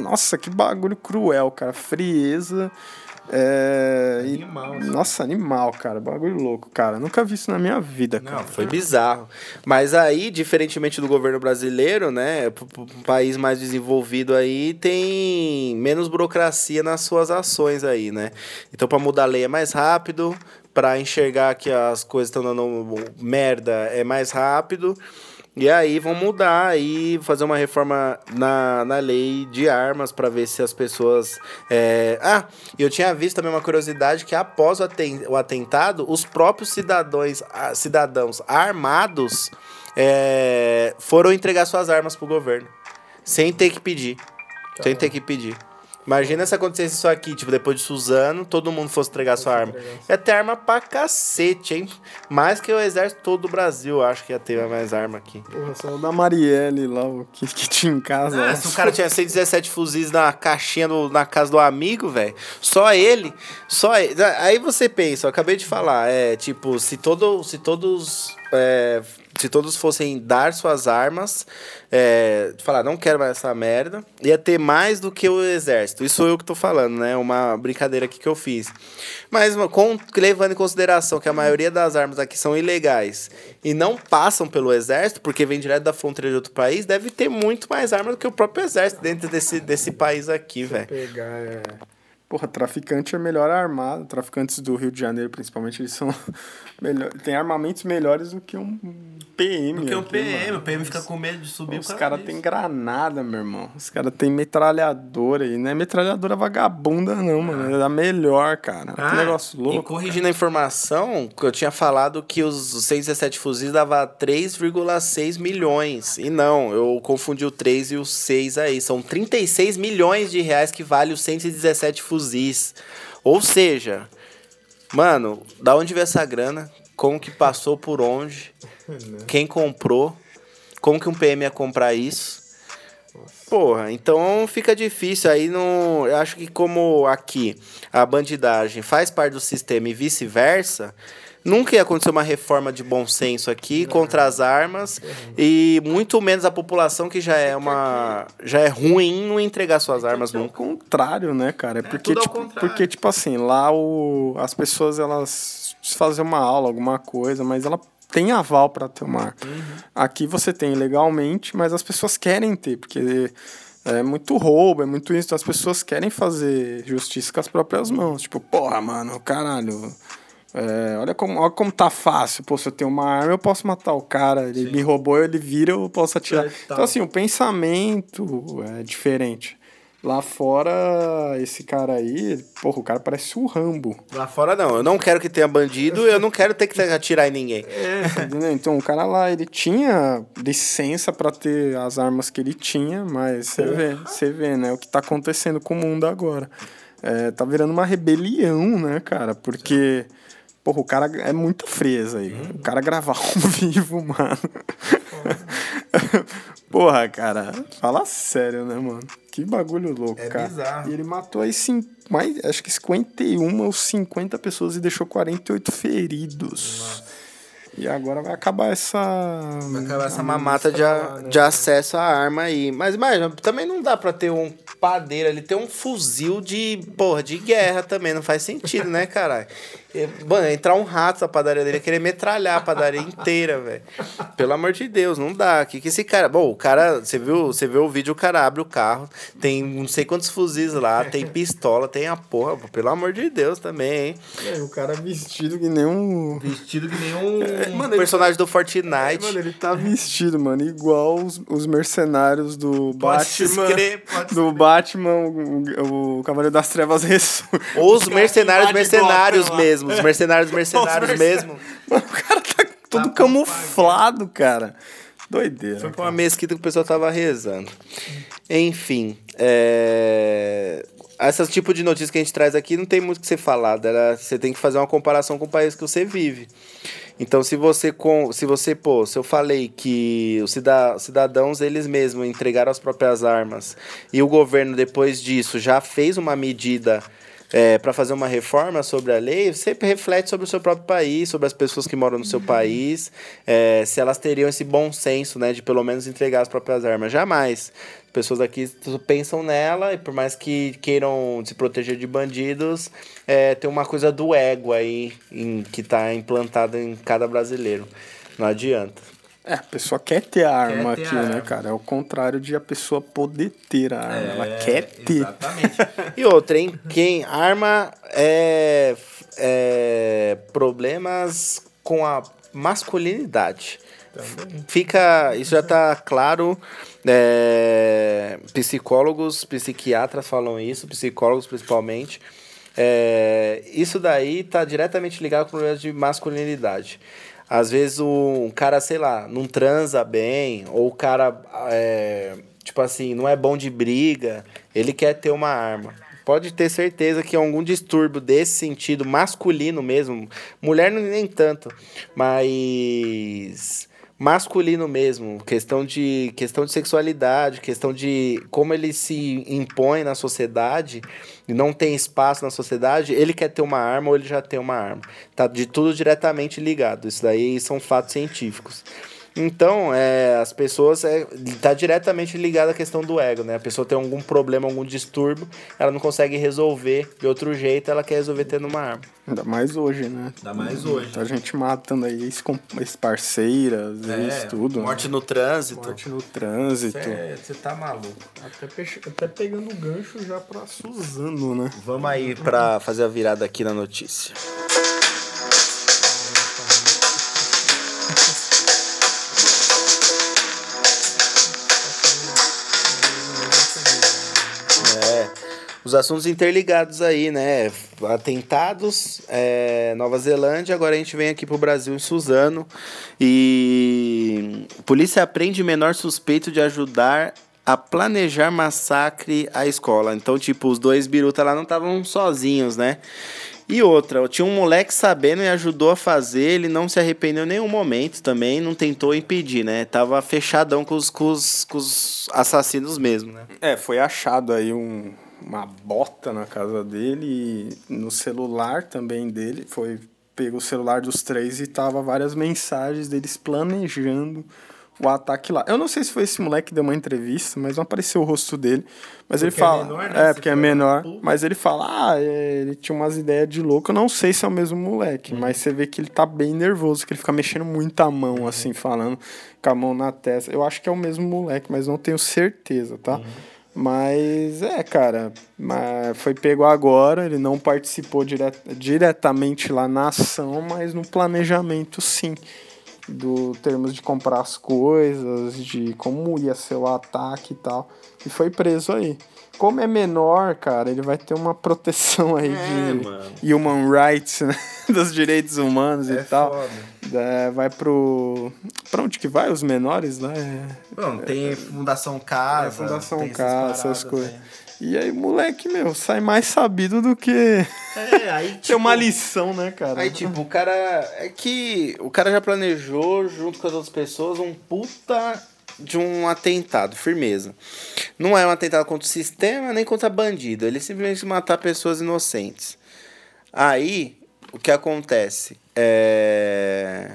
Nossa, que bagulho cruel, cara. Frieza. É... e- Animal, assim. Nossa, animal, cara. Bagulho louco, cara. Nunca vi isso na minha vida, cara. Não, foi bizarro. Mas aí, diferentemente do governo brasileiro, né? Um país mais desenvolvido aí tem menos burocracia nas suas ações aí, né? Então, pra mudar a lei é mais rápido, pra enxergar que as coisas estão dando merda é mais rápido. E aí vão mudar aí, fazer uma reforma na, na lei de armas para ver se as pessoas. é, Ah, e eu tinha visto também uma curiosidade que após o, aten- o atentado, os próprios cidadãos, ah, cidadãos armados é, foram entregar suas armas pro governo. Sem ter que pedir. Sem ter que pedir. Imagina se acontecesse isso aqui, tipo, depois de Suzano, todo mundo fosse entregar sua arma. Ia ter arma pra cacete, hein? Mais que o exército todo do Brasil, acho que ia ter mais arma aqui. Porra, só o da Marielle lá, o que, que tinha em casa. Ah, se o cara tinha 117 fuzis na caixinha do- na casa do amigo, velho, só ele, só ele. Aí você pensa, eu acabei de falar, é tipo, se, todo, se todos. é, se todos fossem dar suas armas, é, falar, não quero mais essa merda, ia ter mais do que o exército. Isso sou eu que tô falando, né? Uma brincadeira aqui que eu fiz. Mas com, levando em consideração que a maioria das armas aqui são ilegais e não passam pelo exército, porque vem direto da fronteira de outro país, deve ter muito mais armas do que o próprio exército dentro desse, desse país aqui, velho. pegar é. Porra, traficante é melhor armado. Traficantes do Rio de Janeiro, principalmente, eles são melhor, tem armamentos melhores do que um PM. Porque o aqui, PM, mano. o PM fica com medo de subir Os caras têm granada, meu irmão. Os caras têm metralhadora aí. Não é metralhadora vagabunda, não, mano. É da melhor, cara. que negócio Ah, E louco. corrigindo a informação, que eu tinha falado que os 117 fuzis dava 3,6 milhões. E não, eu confundi o 3 e o 6 aí. São 36 milhões de reais que vale os 117 fuzis. Ou seja, mano, da onde veio essa grana? Como que passou por onde? Quem comprou? Como que um PM ia comprar isso? Porra, então fica difícil aí não, eu acho que como aqui a bandidagem faz parte do sistema e vice-versa, nunca ia acontecer uma reforma de bom senso aqui contra as armas e muito menos a população que já é uma já é ruim não entregar suas armas É o nunca. contrário, né, cara? É porque, tudo ao tipo, porque, tipo assim, lá o, as pessoas, elas fazem uma aula, alguma coisa, mas ela tem aval pra ter uma arma. Uhum. Aqui você tem legalmente, mas as pessoas querem ter, porque é muito roubo, é muito isso. Então as pessoas querem fazer justiça com as próprias mãos. Tipo, porra, mano, caralho. É, olha, como, olha como tá fácil. Pô, se eu tenho uma arma, eu posso matar o cara. Ele me roubou, ele vira, eu posso atirar. É, tal. Então, assim, o pensamento é diferente. Lá fora, esse cara aí, porra, o cara parece o Rambo. Lá fora não, eu não quero que tenha bandido, eu não quero ter que atirar em ninguém. Entendeu? Então o cara lá, ele tinha licença pra ter as armas que ele tinha, mas você vê, você vê, né, o que tá acontecendo com o mundo agora. É, tá virando uma rebelião, né, cara? Porque, porra, o cara é muito fresa aí. O cara gravar ao vivo, mano. Porra, cara, fala sério, né, mano? Que bagulho louco, É cara. bizarro. E ele matou aí cin- mais, acho que 51 ou 50 pessoas e deixou 48 feridos. E agora vai acabar essa. Vai acabar essa mamata de, a- de acesso à arma aí. Mas, mas também não dá pra ter um padeiro ali, ter um fuzil de, porra, de guerra também. Não faz sentido, né, caralho? E, Mano, entrar um rato na padaria dele, querer metralhar a padaria inteira, velho. Pelo amor de Deus, não dá. Que que esse cara. Bom, o cara, você viu, você viu o vídeo, o cara abre o carro, tem não sei quantos fuzis lá, tem pistola, tem a porra. Pelo amor de Deus também, hein? É, o cara vestido que nem um. Vestido que nem um mano, ele- personagem do Fortnite. Mano, ele tá vestido, mano, igual os, os mercenários do Pode se Batman. escrever, pode do Batman, o, o, Cavaleiro das Trevas ressurge. Ou os mercenários mercenários lá. Mesmo. Os mercenários mercenários Os mesmo. Mano, o cara tá todo camuflado, cara. Doideira. Foi pra uma mesquita que o pessoal tava rezando. Enfim, é... Esse tipo de notícia que a gente traz aqui não tem muito o que ser falado. Ela, você tem que fazer uma comparação com o país que você vive. Então, se você, com, se você, pô, se eu falei que os cida- cidadãos, eles mesmos entregaram as próprias armas e o governo, depois disso, já fez uma medida é, para fazer uma reforma sobre a lei, você reflete sobre o seu próprio país, sobre as pessoas que moram no seu país, é, se elas teriam esse bom senso, né, de pelo menos entregar as próprias armas. Jamais. Pessoas aqui pensam nela e por mais que queiram se proteger de bandidos, é, tem uma coisa do ego aí em, que tá implantada em cada brasileiro. Não adianta. É, a pessoa quer ter a arma ter aqui, a né, arma. cara? É o contrário de a pessoa poder ter a arma. Ela quer ter. Exatamente. e outra, hein? Quem arma é, é problemas com a masculinidade. Fica, isso já tá claro. é, psicólogos, psiquiatras falam isso, psicólogos principalmente. É, isso daí tá diretamente ligado com problemas de masculinidade. Às vezes o um cara, sei lá, não transa bem, ou o cara, é, tipo assim, não é bom de briga, ele quer ter uma arma. Pode ter certeza que algum distúrbio desse sentido, masculino mesmo, mulher nem tanto, mas masculino mesmo, questão de questão de sexualidade, questão de como ele se impõe na sociedade e não tem espaço na sociedade, ele quer ter uma arma ou ele já tem uma arma. Tá de tudo diretamente ligado. Isso daí são fatos científicos. Então, é, as pessoas é, tá diretamente ligada à questão do ego, né? A pessoa tem algum problema, algum distúrbio, ela não consegue resolver de outro jeito, ela quer resolver tendo uma arma. Ainda mais hoje, né? Ainda mais hoje. Tá gente matando aí ex-parceiras, É, ex tudo. né? Morte no trânsito. Morte no trânsito. Você tá maluco. Até, pe- até pegando o gancho já pra Suzano, né? Vamos aí pra fazer a virada aqui na notícia. Os assuntos interligados aí, né? Atentados, é, Nova Zelândia, agora a gente vem aqui pro Brasil em Suzano. E polícia aprende menor suspeito de ajudar a planejar massacre à escola. Então, tipo, os dois biruta lá não estavam sozinhos, né? E outra, tinha um moleque sabendo e ajudou a fazer, ele não se arrependeu em nenhum momento também, não tentou impedir, né? Tava fechadão com os, com os, com os assassinos mesmo, né? É, foi achado aí um, uma bota na casa dele e no celular também dele. Foi pegou o celular dos três e tava várias mensagens deles planejando o ataque lá. Eu não sei se foi esse moleque que deu uma entrevista, mas não apareceu o rosto dele. Mas ele Porque é fala. menor, né? É, porque é menor. público. Mas ele fala, ah, é, ele tinha umas ideias de louco. Eu não sei se é o mesmo moleque, mas você vê que ele tá bem nervoso, que ele fica mexendo muito a mão, assim, falando com a mão na testa. Eu acho que é o mesmo moleque, mas não tenho certeza, tá? Mas é, cara, mas foi pego agora, ele não participou dire diretamente lá na ação, mas no planejamento sim. do termos de comprar as coisas, de como ia ser o ataque e tal. E foi preso aí. Como é menor, cara, ele vai ter uma proteção aí É, de mano. human rights, né? dos direitos humanos É e tal. foda. É, vai pro. Pra onde que vai os menores lá? É, Bom, tem Fundação Casa. é Fundação tem Casa, essas paradas, coisas. né? E aí, moleque, meu, sai mais sabido do que É, aí tipo, uma lição, né, cara? Aí, tipo, o cara. É que o cara já planejou, junto com as outras pessoas, um puta de um atentado, firmeza. Não é um atentado contra o sistema nem contra bandido. Ele simplesmente matar pessoas inocentes. Aí, o que acontece? É.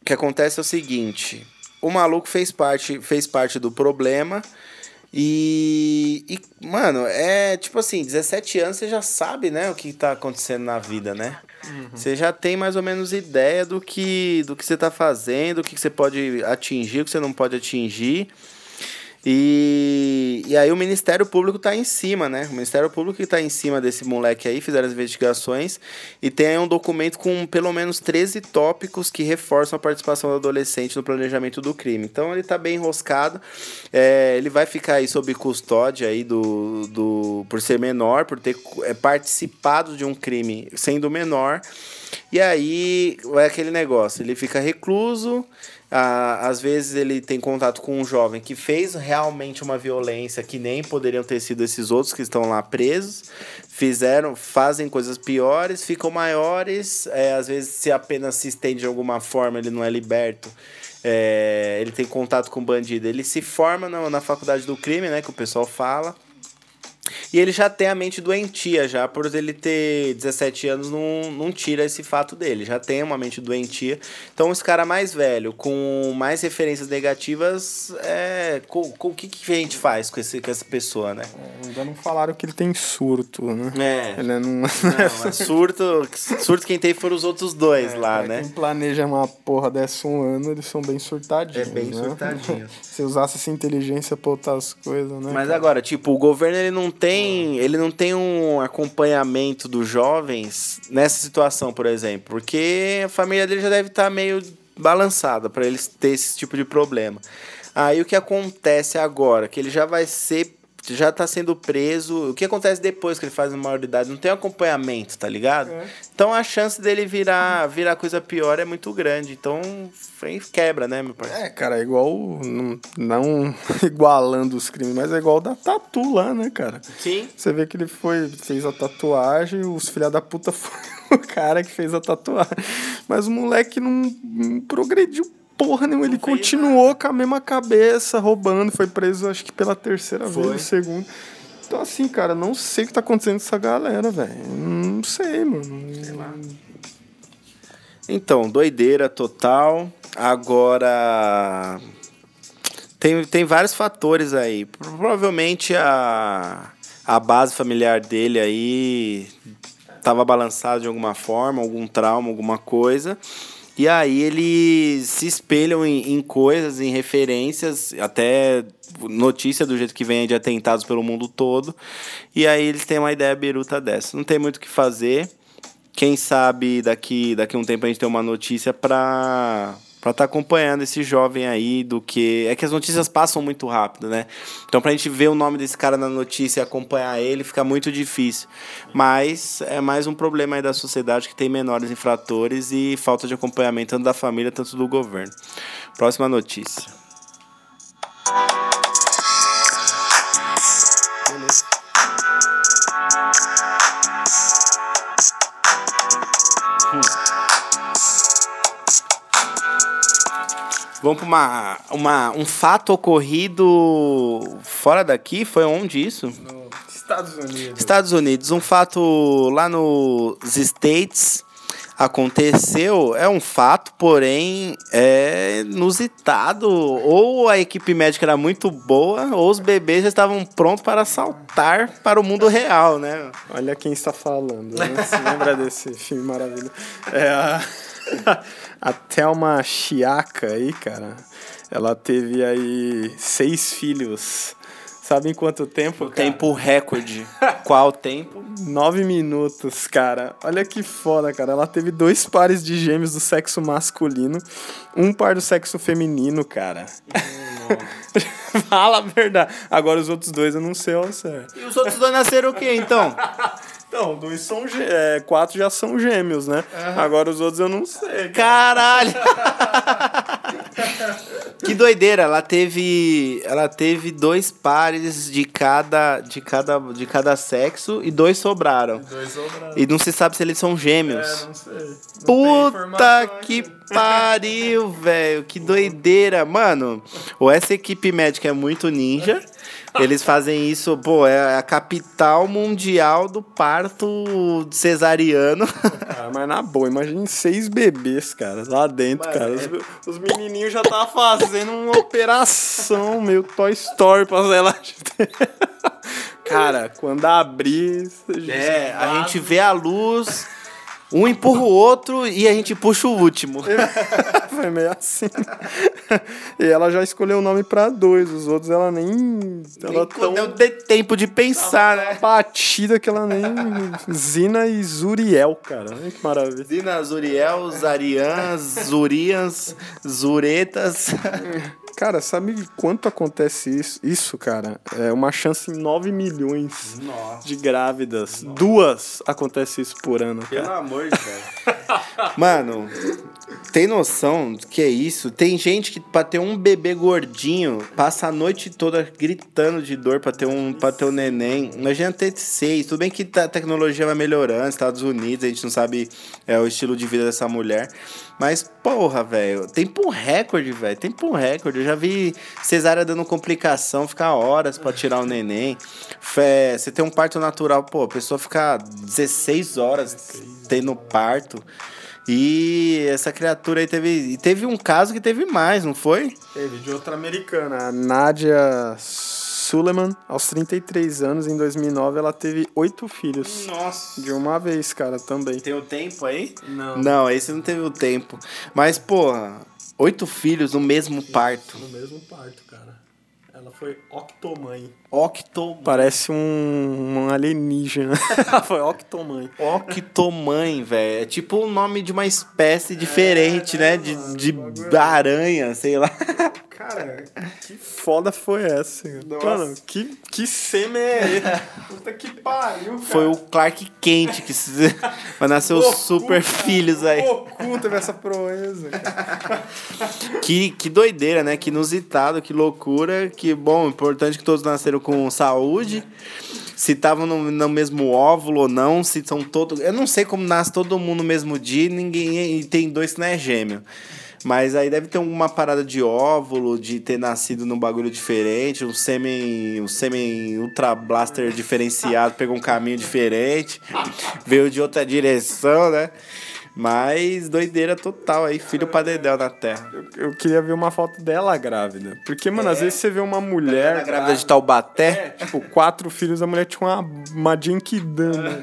O que acontece é o seguinte: o maluco fez parte, fez parte do problema. E, e, mano, é tipo assim, 17 anos você já sabe, né, o que tá acontecendo na vida, né? Você já tem mais ou menos ideia do que, do que você tá fazendo, o que que você pode atingir, o que você não pode atingir. E, e aí o Ministério Público tá em cima, né? O Ministério Público que tá em cima desse moleque aí, fizeram as investigações e tem aí um documento com pelo menos 13 tópicos que reforçam a participação do adolescente no planejamento do crime. Então ele tá bem enroscado. É, ele vai ficar aí sob custódia aí do, do por ser menor, por ter é, participado de um crime sendo menor. E aí é aquele negócio, ele fica recluso, ah, às vezes ele tem contato com um jovem que fez realmente uma violência que nem poderiam ter sido esses outros que estão lá presos, fizeram, fazem coisas piores, ficam maiores, é, às vezes se apenas se estende de alguma forma ele não é liberto. É, ele tem contato com bandido, ele se forma na, na faculdade do crime, né, que o pessoal fala. E ele já tem a mente doentia, já por ele ter 17 anos, não, não tira esse fato dele. Já tem uma mente doentia. Então, esse cara mais velho, com mais referências negativas, é. Com, com o que, que a gente faz com, esse, com essa pessoa, né? Ainda não falaram que ele tem surto, né? É. Ele não. Não, mas surto, surto quem tem foram os outros dois lá, Pra né? Quem planeja uma porra dessa um ano, eles são bem surtadinhos. É bem né? surtadinho. Se usasse essa inteligência pra outras coisas, né? Mas cara? agora, tipo, o governo ele não tem, ele não tem um acompanhamento dos jovens nessa situação, por exemplo, porque a família dele já deve estar meio balançada para eles ter esse tipo de problema. Aí o que acontece agora, que ele já vai ser já tá sendo preso. O que acontece depois que ele faz uma maioridade? Não tem acompanhamento, tá ligado? Então a chance dele virar, virar coisa pior é muito grande. Então quebra, né, meu pai? É, cara, é igual. Não, não igualando os crimes, mas é igual o da Tatu lá, né, cara? Sim. Você vê que ele foi, fez a tatuagem, os filha da puta foi o cara que fez a tatuagem. Mas o moleque não, não progrediu porra nenhuma. Ele continuou com a mesma cabeça, roubando. Foi preso, acho que pela terceira Foi. vez, segunda. Então, assim, cara, não sei o que tá acontecendo com essa galera, velho. Não sei, mano. Sei lá. Então, doideira total. Agora. Tem, tem vários fatores aí. Provavelmente a, a base familiar dele aí tava balançada de alguma forma, algum trauma, alguma coisa. E aí eles se espelham em, em coisas, em referências, até notícia do jeito que vem de atentados pelo mundo todo. E aí eles têm uma ideia biruta dessa. Não tem muito o que fazer. Quem sabe daqui, daqui um tempo a gente tem uma notícia pra para estar acompanhando esse jovem aí do que é que as notícias passam muito rápido, né? Então pra gente ver o nome desse cara na notícia e acompanhar ele fica muito difícil. Mas é mais um problema aí da sociedade que tem menores infratores e falta de acompanhamento tanto da família tanto do governo. Próxima notícia. Vamos para uma, uma, um fato ocorrido fora daqui. Foi onde isso? Estados Unidos. Estados Unidos. Um fato lá nos States aconteceu. É um fato, porém é inusitado. Ou a equipe médica era muito boa, ou os bebês já estavam prontos para saltar para o mundo real, né? Olha quem está falando. Né? Você lembra desse filme maravilhoso? É a, a Thelma Chiaca aí, cara. Ela teve aí seis filhos. Sabe em quanto tempo, cara? Tempo recorde. Qual tempo? Nove minutos, cara. Olha que foda, cara. Ela teve dois pares de gêmeos do sexo masculino, um par do sexo feminino, cara. Fala a verdade. Agora os outros dois eu não sei ao certo. E os outros dois nasceram o quê, então? Então, dois são é, quatro já são gêmeos, né? Agora os outros eu não sei. cara. Caralho! que doideira, ela teve, ela teve dois pares de cada, de cada, de cada sexo e dois sobraram. Dois sobraram. E não se sabe se eles são É, gêmeos. não sei. Não Puta que aqui. pariu, velho. Que doideira. Mano, ou essa equipe médica é muito ninja. Eles fazem isso, pô, é a capital mundial do parto cesariano. Cara, mas na boa, imagine seis bebês, cara, lá dentro, Mano, cara. é- Os, os menininhos já estavam fazendo uma operação meio Toy Story pra ela. cara, quando abrir. É, a gente vê a luz, um empurra o outro e a gente puxa o último. Foi meio assim. e ela já escolheu o nome pra dois, os outros ela nem. Ela tão Deu de- tempo de pensar, né? batida que ela nem. Zina e Zuriel, cara. Olha que maravilha. Zina, Zuriel, Zarians, Zurians, Zuretas. Cara, sabe quanto acontece isso? Isso, cara, é uma chance em 9 milhões de grávidas. Duas acontece isso por ano, cara. amor de Deus. Mano, tem noção do que é isso? Tem gente que pra ter um bebê gordinho passa a noite toda gritando de dor pra ter um, pra ter um neném. Imagina ter seis. Tudo bem que tá- a tecnologia vai melhorando, Estados Unidos, a gente não sabe é, o estilo de vida dessa mulher. Mas, porra, velho, tempo recorde, velho. Tempo recorde. Eu já vi cesárea dando complicação, ficar horas pra tirar o neném. Fé, você tem um parto natural, pô, a pessoa fica 16 horas tendo parto. E essa criatura aí teve. E teve um caso que teve mais, não foi? Teve de outra americana, a Nadia Suleiman, aos 33 anos, em 2009, ela teve oito filhos. Nossa. De uma vez, cara, também. Tem o tempo aí? Não. Não, esse não teve o tempo. Mas, porra, oito filhos no mesmo parto. No mesmo parto, foi octomãe. Octo. Parece um, um alienígena. Foi octomãe. Octomãe, velho. É tipo o nome de uma espécie diferente, né? De, de aranha, sei lá. Cara, que foda foi essa? Mano, que, que sêmen é? Puta que pariu, cara. Foi o Clark Kent que se... vai nascer os super filhos aí. Goku teve essa proeza, cara. Que, que doideira, né? Que inusitado, que loucura. Que bom, importante que todos nasceram com saúde. Se estavam no, no mesmo óvulo ou não, se são todos. Eu não sei como nasce todo mundo no mesmo dia e ninguém. E tem dois que não é gêmeo. Mas aí deve ter alguma parada de óvulo, de ter nascido num bagulho diferente, um sêmen, um sêmen ultra blaster diferenciado, pegou um caminho diferente, veio de outra direção, né? Mas doideira total aí, filho pra dedéu na terra. Eu, eu queria ver uma foto dela grávida. Porque, mano, às vezes você vê uma mulher. Na grávida de Taubaté, É, tipo, quatro filhos, a mulher tinha uma, uma Genkidama.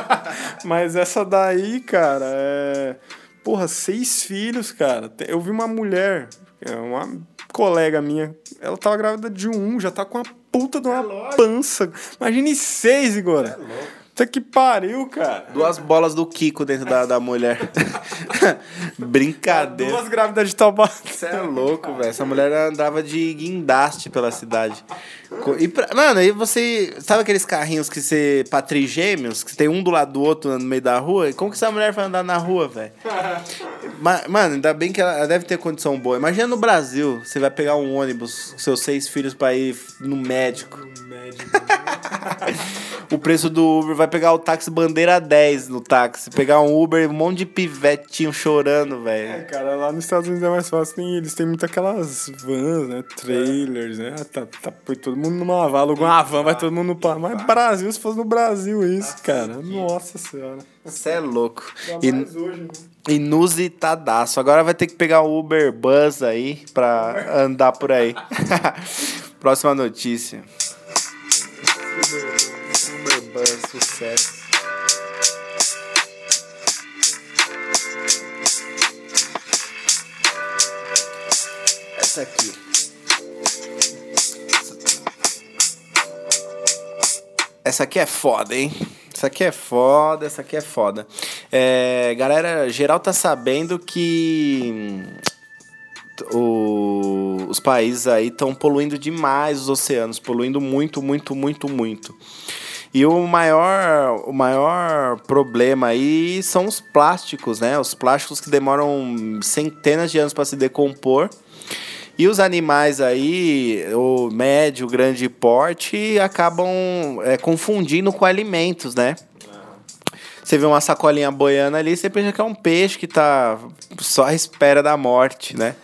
Mas essa daí, cara, é. Porra, seis filhos, cara. Eu vi uma mulher, é uma colega minha, ela tava grávida de um, já tá com uma puta de uma pança. Imagine seis, Igor. Puta que pariu, cara. duas bolas do Kiko dentro da, da mulher. Brincadeira. Duas grávidas de Taubaté. Você é louco, velho. Essa mulher andava de guindaste pela cidade. E pra- mano, aí você. Sabe aqueles carrinhos que você. pra trigêmeos, que tem um do lado do outro no meio da rua? E como que essa mulher vai andar na rua, velho? Ma- Mano, ainda bem que ela ela deve ter condição boa. Imagina no Brasil, você vai pegar um ônibus com seus seis filhos pra ir no médico. O preço do Uber vai pegar o táxi bandeira 10 no táxi. Pegar um Uber, um monte de pivetinho chorando, velho. Cara, lá nos Estados Unidos é mais fácil, tem, eles têm muito aquelas vans, né? Trailers, né? Tá, tá, põe todo mundo numa van, aluga uma van, vai todo mundo no par. Mas Brasil, se fosse no Brasil isso, cara. Nossa senhora. Você é louco. E, hoje, né? inusitadaço. Agora vai ter que pegar o Uber Bus aí pra andar por aí. Próxima notícia. Bus, sucesso. Essa aqui. essa aqui é foda, hein? Essa aqui é foda, essa aqui é foda. É, galera, geral tá sabendo que o- os países aí estão poluindo demais os oceanos, poluindo muito, muito, muito, muito. E o maior, o maior problema aí são os plásticos, né? Os plásticos que demoram centenas de anos para se decompor. E os animais aí, o médio, grande porte, acabam é, confundindo com alimentos, né? Você vê uma sacolinha boiando ali, você pensa que é um peixe que tá só à espera da morte, né?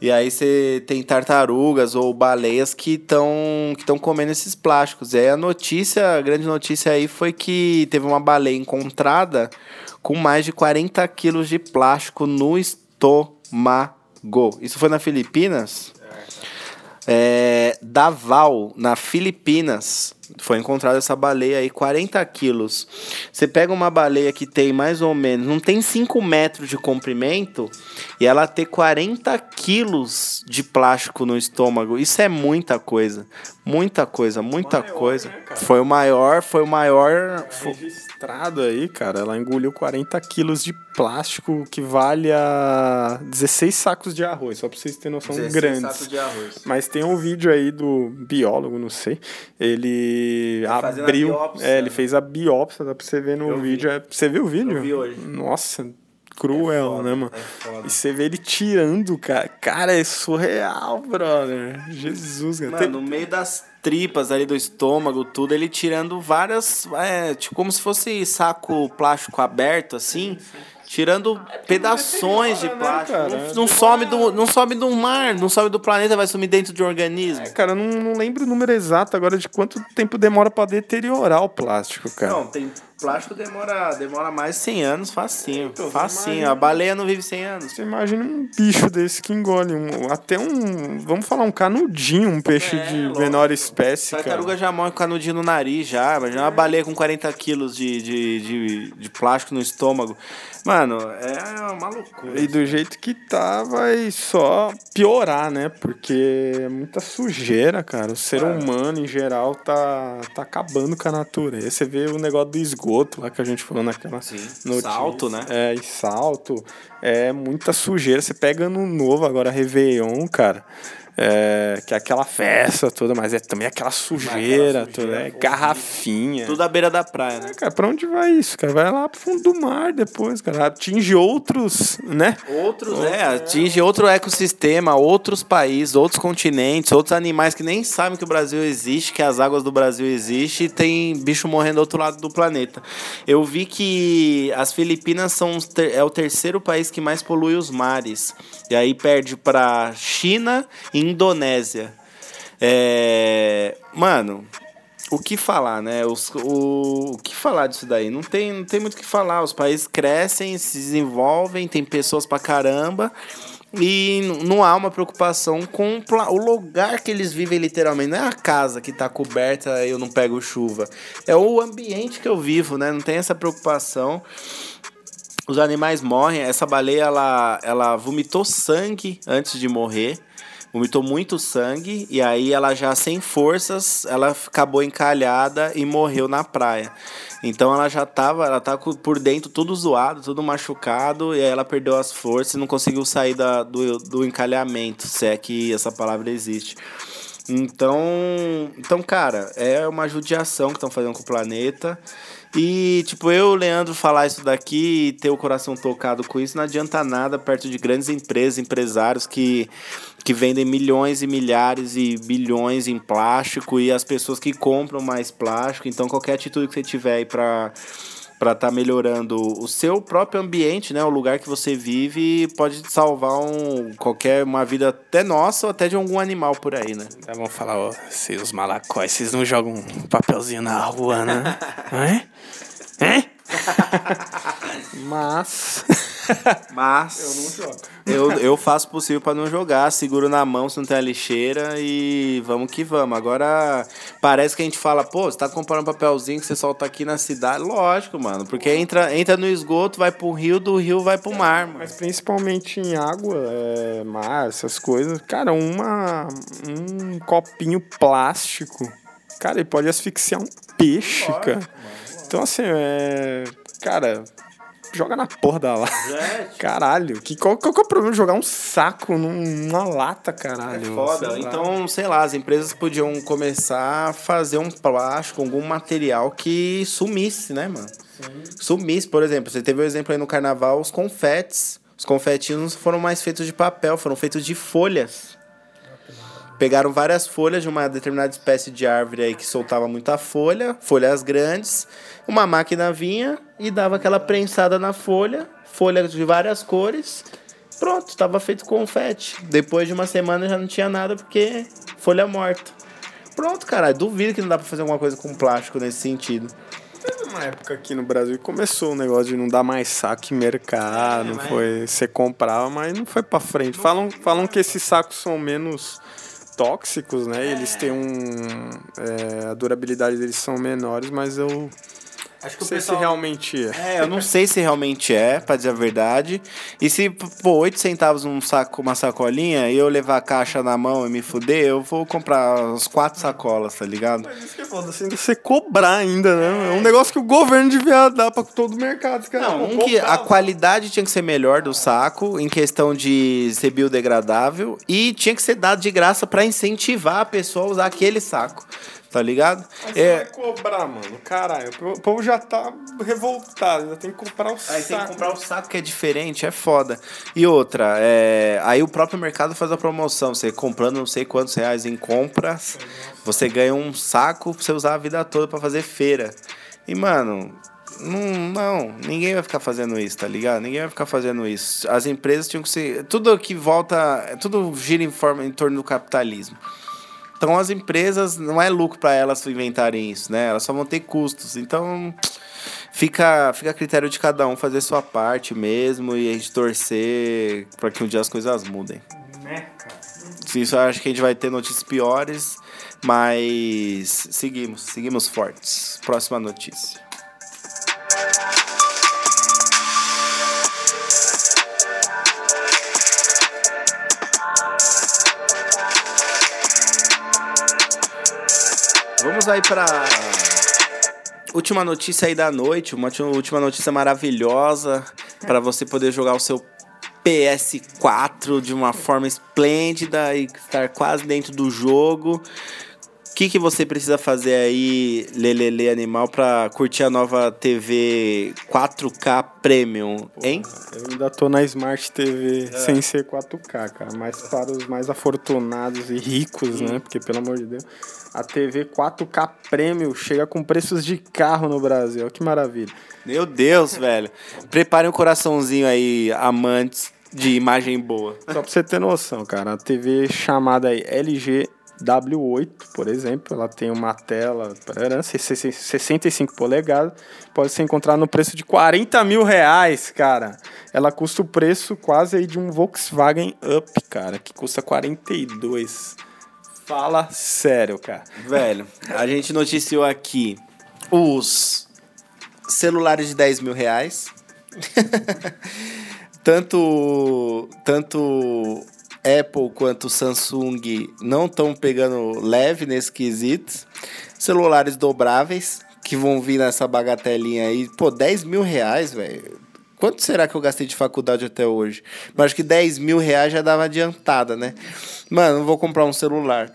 E aí você tem tartarugas ou baleias que estão que comendo esses plásticos. E aí a notícia, a grande notícia aí foi que teve uma baleia encontrada com mais de 40 quilos de plástico no estômago. Isso foi na Filipinas? É, Davao, na Filipinas, foi encontrada essa baleia aí, 40 quilos. Você pega uma baleia que tem mais ou menos, não tem 5 metros de comprimento, e ela ter 40 quilos de plástico no estômago. Isso é muita coisa. Muita coisa, muita Maior, coisa. né, foi o maior, foi o maior. fo- Registrado aí, cara, ela engoliu 40 quilos de plástico que vale a 16 sacos de arroz, só pra vocês terem noção 16 grandes. sacos de arroz. Mas tem um vídeo aí do biólogo, não sei. Ele Tá abriu. biópsia, é, ele né? fez a biópsia, dá pra você ver no Eu vi. vídeo. É, você viu o vídeo? Eu vi hoje. Nossa, cruel, foda, né, mano? é. E você vê ele tirando, cara. Cara, é surreal, brother. Jesus, cara. Mano, Tem- no meio das tripas ali do estômago, tudo, ele tirando várias. É, tipo, como se fosse saco plástico aberto, assim. Tirando pedações de né, plástico. cara? não, não some do, não sobe do mar, não sobe do planeta, vai sumir dentro de um organismo. Cara, eu não, não lembro o número exato agora de quanto tempo demora pra deteriorar o plástico, cara. Não, tem. Plástico demora, demora mais de 100 anos, facinho. Então, facinho. imagina- A baleia não vive 100 anos. Você imagina um bicho desse que engole um, até um, vamos falar, um canudinho, um peixe É, de menor espécie, Tartaruga cara. já morre com canudinho no nariz já. Imagina uma baleia com 40 quilos de, de, de, de plástico no estômago. Mano, é uma loucura. E do jeito que tá, vai só piorar, né? Porque é muita sujeira, cara. O ser humano, em geral, tá, tá acabando com a natureza. Você vê o negócio do esgoto lá que a gente falou naquela Sim. notícia. Salto, né? É, e salto. É muita sujeira. Você pega no novo agora, Réveillon, cara. É, que é aquela festa toda, mas é também aquela sujeira, toda, é garrafinha. Tudo à beira da praia, né? Cara, pra onde vai isso, cara? Vai lá pro fundo do mar depois, cara. Atinge outros, né? Outros, é, atinge outro ecossistema, outros países, outros continentes, outros animais que nem sabem que o Brasil existe, que as águas do Brasil existem e tem bicho morrendo do outro lado do planeta. Eu vi que as Filipinas são é o terceiro país que mais polui os mares. E aí perde pra China e Indonésia. É, mano, o que falar, né? Os, o, o que falar disso daí? Não tem, não tem muito o que falar. Os países crescem, se desenvolvem, tem pessoas pra caramba. E não há uma preocupação com o lugar que eles vivem, literalmente. Não é a casa que tá coberta e eu não pego chuva. É o ambiente que eu vivo, né? Não tem essa preocupação. Os animais morrem. Essa baleia, ela, ela vomitou sangue antes de morrer. Vomitou muito sangue. E aí ela já sem forças, ela acabou encalhada e morreu na praia. Então ela já tava, ela tá por dentro tudo zoado, tudo machucado. E aí ela perdeu as forças e não conseguiu sair da, do, do encalhamento, se é que essa palavra existe. Então, então, cara, é uma judiação que estão fazendo com o planeta. E, tipo, eu, Leandro, falar isso daqui e ter o coração tocado com isso não adianta nada perto de grandes empresas, empresários que, que vendem milhões e milhares e bilhões em plástico e as pessoas que compram mais plástico. Então, qualquer atitude que você tiver aí pra para estar melhorando o seu próprio ambiente, né, o lugar que você vive, pode salvar um qualquer uma vida até nossa ou até de algum animal por aí, né? Aí vão falar, ó, seus malacóis, vocês não jogam um papelzinho na rua, né? Hã? Hã? Mas. Mas eu, eu faço o possível para não jogar, seguro na mão se não tem a lixeira e vamos que vamos. Agora parece que a gente fala, pô, você tá comprando um papelzinho que você solta aqui na cidade, lógico, mano, porque entra, entra no esgoto, vai pro rio, do rio vai pro mar, mano. Mas principalmente em água, é, mar, essas coisas. Cara, uma, um copinho plástico Cara, ele pode asfixiar um peixe, cara. Então, assim, é. Cara, joga na porra da lata. Caralho, que, qual, qual que é o problema de jogar um saco num- numa lata, caralho? É Foda. Sei lá. Então, sei lá, as empresas podiam começar a fazer um plástico, algum material que sumisse, né, mano? Sumisse, por exemplo. Você teve o exemplo aí no carnaval, os confetes. Os confetinhos não foram mais feitos de papel, foram feitos de folhas. Pegaram várias folhas de uma determinada espécie de árvore aí que soltava muita folha, folhas grandes. Uma máquina vinha e dava aquela prensada na folha, folha de várias cores. Pronto, estava feito confete. Depois de uma semana já não tinha nada porque folha morta. Pronto, caralho. Duvido que não dá pra fazer alguma coisa com plástico nesse sentido. Teve uma época aqui no Brasil que começou o negócio de não dar mais saco em mercado, É, não mas- foi. Você comprava, mas não foi pra frente. Falam, falam que esses sacos são menos tóxicos, né? Eles têm um. é, a durabilidade deles são menores, mas eu Acho não sei se realmente é. É, eu não sei se realmente é, pra dizer a verdade. E se, pô, 8 centavos um saco, uma sacolinha, e eu levar a caixa na mão e me fuder, eu vou comprar uns quatro sacolas, tá ligado? Mas isso que é foda, assim, você cobrar ainda, né? É um negócio que o governo devia dar pra todo o mercado. Cara. Não, um que a qualidade tinha que ser melhor do saco, em questão de ser biodegradável, e tinha que ser dado de graça pra incentivar a pessoa a usar aquele saco, tá ligado? Mas você É, vai cobrar, mano. Caralho, o povo já tá revoltado, já tem que comprar o saco. Aí tem que comprar o saco que é diferente, é foda. E outra, é, aí o próprio mercado faz a promoção. Você comprando não sei quantos reais em compras, você ganha um saco pra você usar a vida toda pra fazer feira. E, mano, não, não, ninguém vai ficar fazendo isso, tá ligado? Ninguém vai ficar fazendo isso. As empresas tinham que ser. Tudo que volta. Tudo gira em, forma, em torno do capitalismo. Então as empresas não é lucro para elas inventarem isso, né? Elas só vão ter custos. Então fica, fica a critério de cada um fazer sua parte mesmo e a gente torcer para que um dia as coisas mudem. Né, cara? Isso eu acho que a gente vai ter notícias piores, mas seguimos, seguimos fortes. Próxima notícia. Vamos aí para última notícia aí da noite, uma última- notícia maravilhosa para você poder jogar o seu PS4 de uma forma esplêndida e estar quase dentro do jogo. O que, que você precisa fazer aí, Lelele Animal, para curtir a nova TV 4K Premium, hein? Eu ainda tô na Smart TV sem ser 4K, cara. Mas para os mais afortunados e ricos, né? Porque, pelo amor de Deus, a TV 4K Premium chega com preços de carro no Brasil. Que maravilha. Meu Deus, velho. Preparem um coraçãozinho aí, amantes de imagem boa. Só pra você ter noção, cara, a TV chamada aí LG W8, por exemplo, ela tem uma tela parará, 65 polegadas, pode ser encontrada no preço de 40 mil reais, cara. Ela custa o preço quase aí de um Volkswagen Up, cara, que custa 42. Fala sério, cara. Velho, a gente noticiou aqui os celulares de 10 mil reais. tanto, tanto Apple quanto Samsung não estão pegando leve nesse quesito. Celulares dobráveis que vão vir nessa bagatelinha aí. Pô, 10 mil reais, velho. Quanto será que eu gastei de faculdade até hoje? Mas acho que 10 mil reais já dava adiantada, né? Mano, não vou comprar um celular.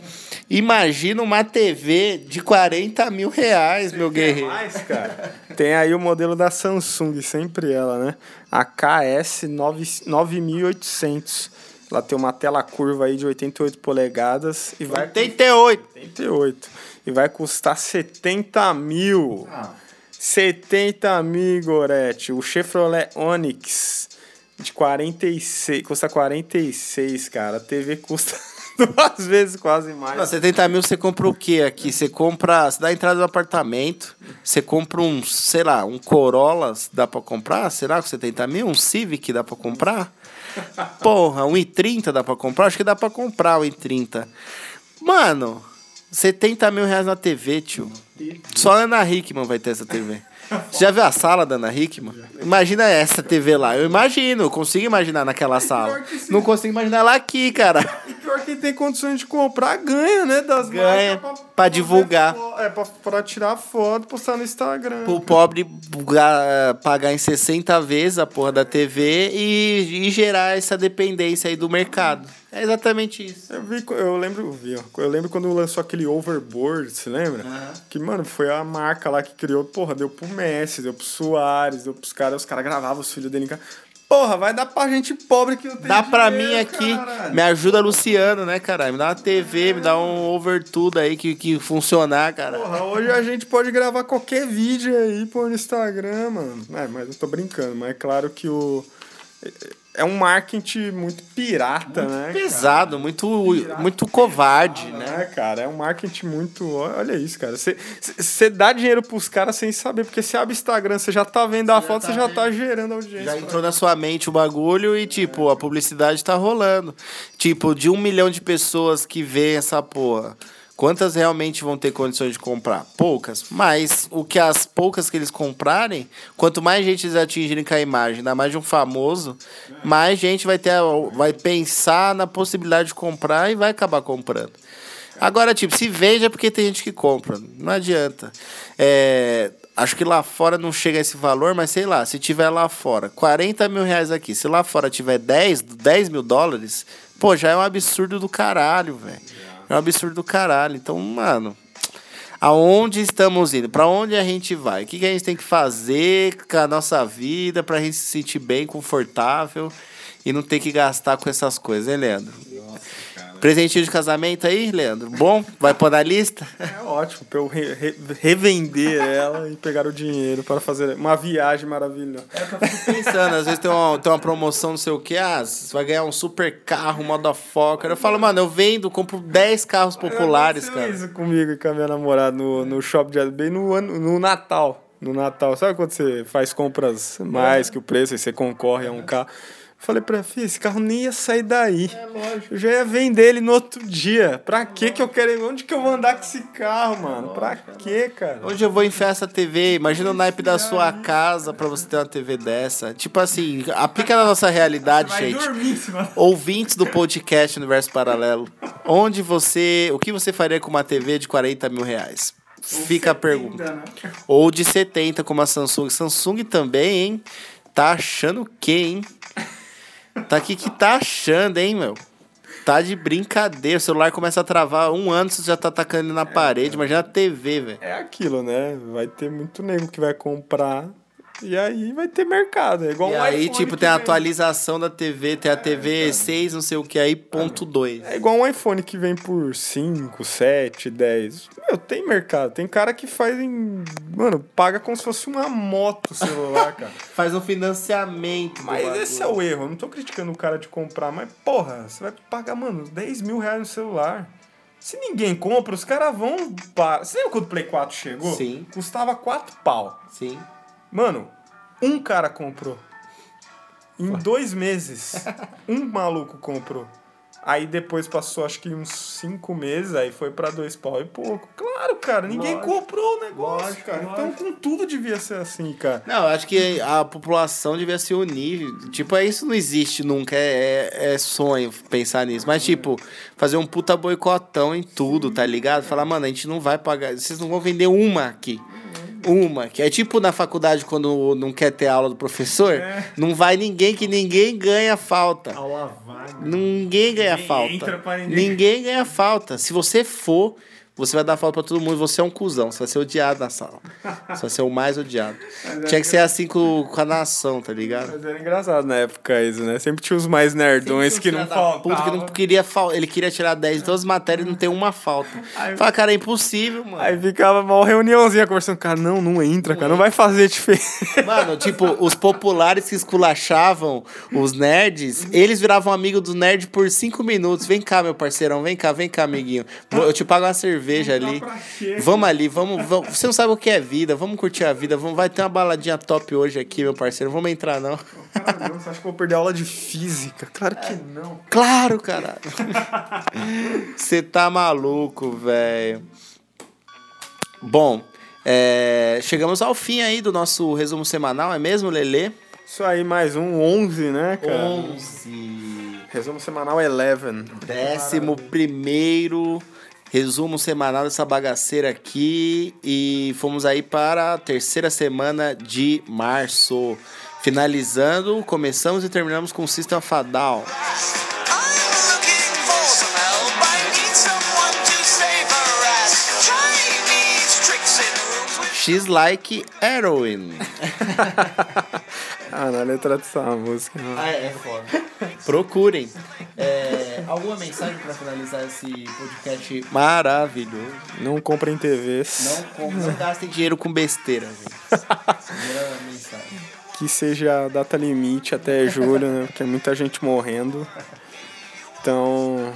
Imagina uma TV de 40 mil reais, meu guerreiro. cara? Tem aí o modelo da Samsung, sempre ela, né? A KS 9 9800. Ela tem uma tela curva aí de 88 polegadas e vai 88. 88. E vai custar 70 mil. 70 mil, Gorete. O Chevrolet Onix de 46. Custa 46, cara. A TV custa duas vezes quase mais. Não, 70 mil você compra o quê aqui? Você compra. Você dá a entrada do apartamento. Você compra um, sei lá, um Corolla, dá pra comprar? Será que 70 mil? Um Civic dá pra comprar? Porra, um i30 dá pra comprar? Acho que dá pra comprar um i30. Mano, 70 mil reais na TV, tio. Só a Ana Hickman vai ter essa TV. Você já viu a sala da Ana Hickman? Imagina essa TV lá. Eu imagino, eu consigo imaginar naquela sala. Não consigo imaginar ela aqui, cara. E pior quem tem condições de comprar ganha, né? Das Ganha, marcas pra fazer divulgar. É, pra, pra tirar foto, postar no Instagram. O pobre bugar- pagar em 60 vezes a porra da TV e, e gerar essa dependência aí do mercado. É exatamente isso. Eu, vi, eu lembro, eu vi, ó, eu lembro quando lançou aquele Overboard, você lembra? Que, mano, foi a marca lá que criou, porra, deu pro Messi, deu pro Soares, deu pros caras, os caras gravavam os filhos dele em casa. Porra, vai dar pra gente pobre que não tem Dá pra dinheiro, mim aqui, caralho. me ajuda Luciano, né, caralho? Me dá uma TV, me dá um over tudo aí que, que funcionar, cara. Porra, hoje a gente pode gravar qualquer vídeo aí pôr no Instagram, mano. É, mas eu tô brincando, mas é claro que o. É um marketing muito pirata, né? Pesado, muito, muito covarde, cara? né? É, cara, é um marketing muito. Olha isso, cara. Você dá dinheiro pros caras sem saber, porque você abre Instagram, você já tá vendo a foto, tá você já vendo. tá gerando audiência. Já entrou na sua mente o bagulho e, tipo, a publicidade tá rolando. Tipo, de um milhão de pessoas que vê essa porra, quantas realmente vão ter condições de comprar? Poucas. Mas o que as poucas que eles comprarem, quanto mais gente eles atingirem com a imagem, ainda mais de um famoso, mais gente vai ter, vai pensar na possibilidade de comprar e vai acabar comprando. Agora, tipo, se vende é porque tem gente que compra. Não adianta. É, acho que lá fora não chega a esse valor, mas sei lá, se tiver lá fora 40 mil reais aqui, se lá fora tiver 10, 10 mil dólares, pô, já é um absurdo do caralho, velho. É um absurdo do caralho. Então, mano, aonde estamos indo? Pra onde a gente vai? O que, que a gente tem que fazer com a nossa vida pra gente se sentir bem, confortável e não ter que gastar com essas coisas, hein, Leandro? Presentinho de casamento aí, Leandro? Bom? Vai pôr na lista? É ótimo, pra eu re- re- revender ela e pegar o dinheiro para fazer uma viagem maravilhosa. Pensando, às vezes tem uma, tem uma promoção, não sei o que, ah, você vai ganhar um super carro, motherfucker. Eu falo, mano, eu vendo, compro 10 carros populares, cara. isso comigo e com a minha namorada no, no shopping de bem no, ano, no Natal. No Natal. Sabe quando você faz compras mais que o preço e você concorre a um carro? Falei pra ela, filha, esse carro nem ia sair daí. É lógico. Eu já ia vender ele no outro dia. Pra que que eu quero... Onde que eu vou andar com esse carro, mano? Pra que, cara? Hoje eu vou enfiar essa TV, imagina o naipe da sua casa pra você ter uma TV dessa. Tipo assim, aplica na nossa realidade, gente. em cima. Ouvintes do podcast Universo Paralelo, onde você. O que você faria com uma TV de 40 mil reais? Fica a pergunta. né? Ou de 70, como a Samsung. Samsung também, hein? Tá achando o quê, hein? Tá aqui que tá achando, hein, meu? Tá de brincadeira. O celular começa a travar um ano, você já tá tacando ele na parede. Imagina a TV, velho. É aquilo, né? Vai ter muito nego que vai comprar e aí vai ter mercado. É igual E um aí, iPhone tipo, tem a vem- atualização da TV, tem a TV 6, não sei o que aí, ponto 2. É igual um iPhone que vem por 5, 7, 10. Meu, tem mercado. Tem cara que faz em. Mano, paga como se fosse uma moto o celular, cara. Faz um financiamento. Mas esse é o erro. Eu não tô criticando o cara de comprar, mas, porra, você vai pagar, mano, 10 mil reais no celular. Se ninguém compra, os caras vão. Para... Você lembra quando o Play 4 chegou? Sim. Custava 4 pau. Sim. Mano, um cara comprou. Em dois meses, um maluco comprou. Aí depois passou acho que uns cinco meses, aí foi pra dois pau e pouco. Claro, cara, ninguém Lógico. comprou o negócio, Lógico, cara. Então lógico. com tudo devia ser assim, cara. Não, eu acho que a população devia se unir. Tipo, é isso não existe nunca. É, é, é sonho pensar nisso. Mas, tipo, fazer um puta boicotão em tudo, tá ligado? Falar, mano, a gente não vai pagar. Vocês não vão vender uma aqui. Uma. Que é tipo na faculdade, quando não quer ter aula do professor, É. não vai ninguém que ninguém ganha falta. Aula vaga. Ninguém ganha Ninguém falta. ninguém. ninguém ganha falta. Se você for, você vai dar falta pra todo mundo. Você é um cuzão. Você vai ser odiado na sala. Você vai ser o mais odiado. Tinha que ser assim com, com a nação, tá ligado? Mas era engraçado na época isso, né? Sempre tinha os mais nerdões que não faltavam. Puta, que não queria fal... Ele queria tirar 10 de todas as matérias e não tem uma falta. Fala, cara, é impossível, mano. Aí ficava mal reuniãozinha conversando. Cara, não, não entra, cara. Não vai fazer diferença. Mano, tipo, os populares que esculachavam os nerds, eles viravam amigo do nerd por cinco minutos. Vem cá, meu parceirão, vem cá, vem cá, amiguinho. Eu te pago uma cerveja ali. pra quê? Vamos ali, vamos, vamos. Você não sabe o que é vida, vamos curtir a vida. Vamos, vai ter uma baladinha top hoje aqui, meu parceiro. Vamos entrar, não. Cara, não, você acha que eu vou perder aula de física? Claro que não. Claro, caralho. Você tá maluco, velho. Bom, é, chegamos ao fim aí do nosso resumo semanal, é mesmo, Lelê? Isso aí, mais um 11, né, cara? 11. Resumo semanal 11. Décimo primeiro resumo semanal dessa bagaceira aqui. E fomos aí para a terceira semana de março. Finalizando, começamos e terminamos com System of a Down. I'm looking for some help. I need someone to save her ass. Chinese tricks in rooms with She's Like Heroin. Ah, na letra dessa música. Ah, é foda. Procurem. É, alguma mensagem para finalizar esse podcast maravilhoso? Não comprem TVs. Não, não gastem dinheiro com besteira, gente. Mensagem. Que seja a data limite até julho, né? Porque é muita gente morrendo. Então,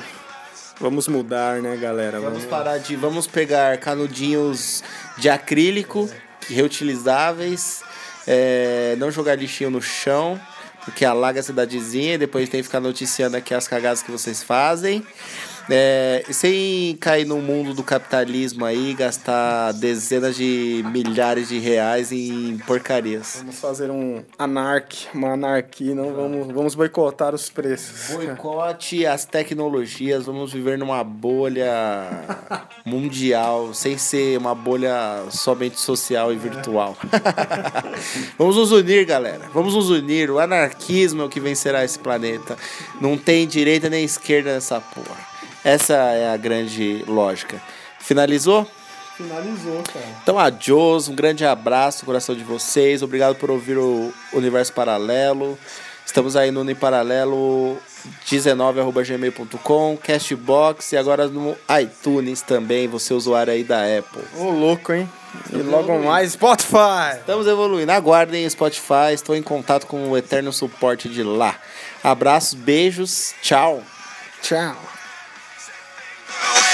vamos mudar, né, galera? Vamos parar de. Vamos pegar canudinhos de acrílico reutilizáveis. é, não jogar lixinho no chão, porque alaga a cidadezinha e depois tem que ficar noticiando aqui as cagadas que vocês fazem. É, sem cair no mundo do capitalismo aí, gastar dezenas de milhares de reais em porcarias. Vamos fazer um anarque, uma anarquia, não vamos, vamos boicotar os preços. Boicote as tecnologias, vamos viver numa bolha mundial, sem ser uma bolha somente social e virtual. vamos nos unir, galera. Vamos nos unir. O anarquismo é o que vencerá esse planeta. Não tem direita nem esquerda nessa porra. Essa é a grande lógica. Finalizou? Finalizou, cara. Então, adiós, um grande abraço no coração de vocês. Obrigado por ouvir o Universo Paralelo. Estamos aí no Uniparalelo 19.gmail.com, Castbox e agora no iTunes também, você usuário aí da Apple. Ô, louco, hein? E logo mais, Spotify! Estamos evoluindo. Aguardem o Spotify. Estou em contato com o eterno suporte de lá. Abraços, beijos, tchau. Tchau. Oh,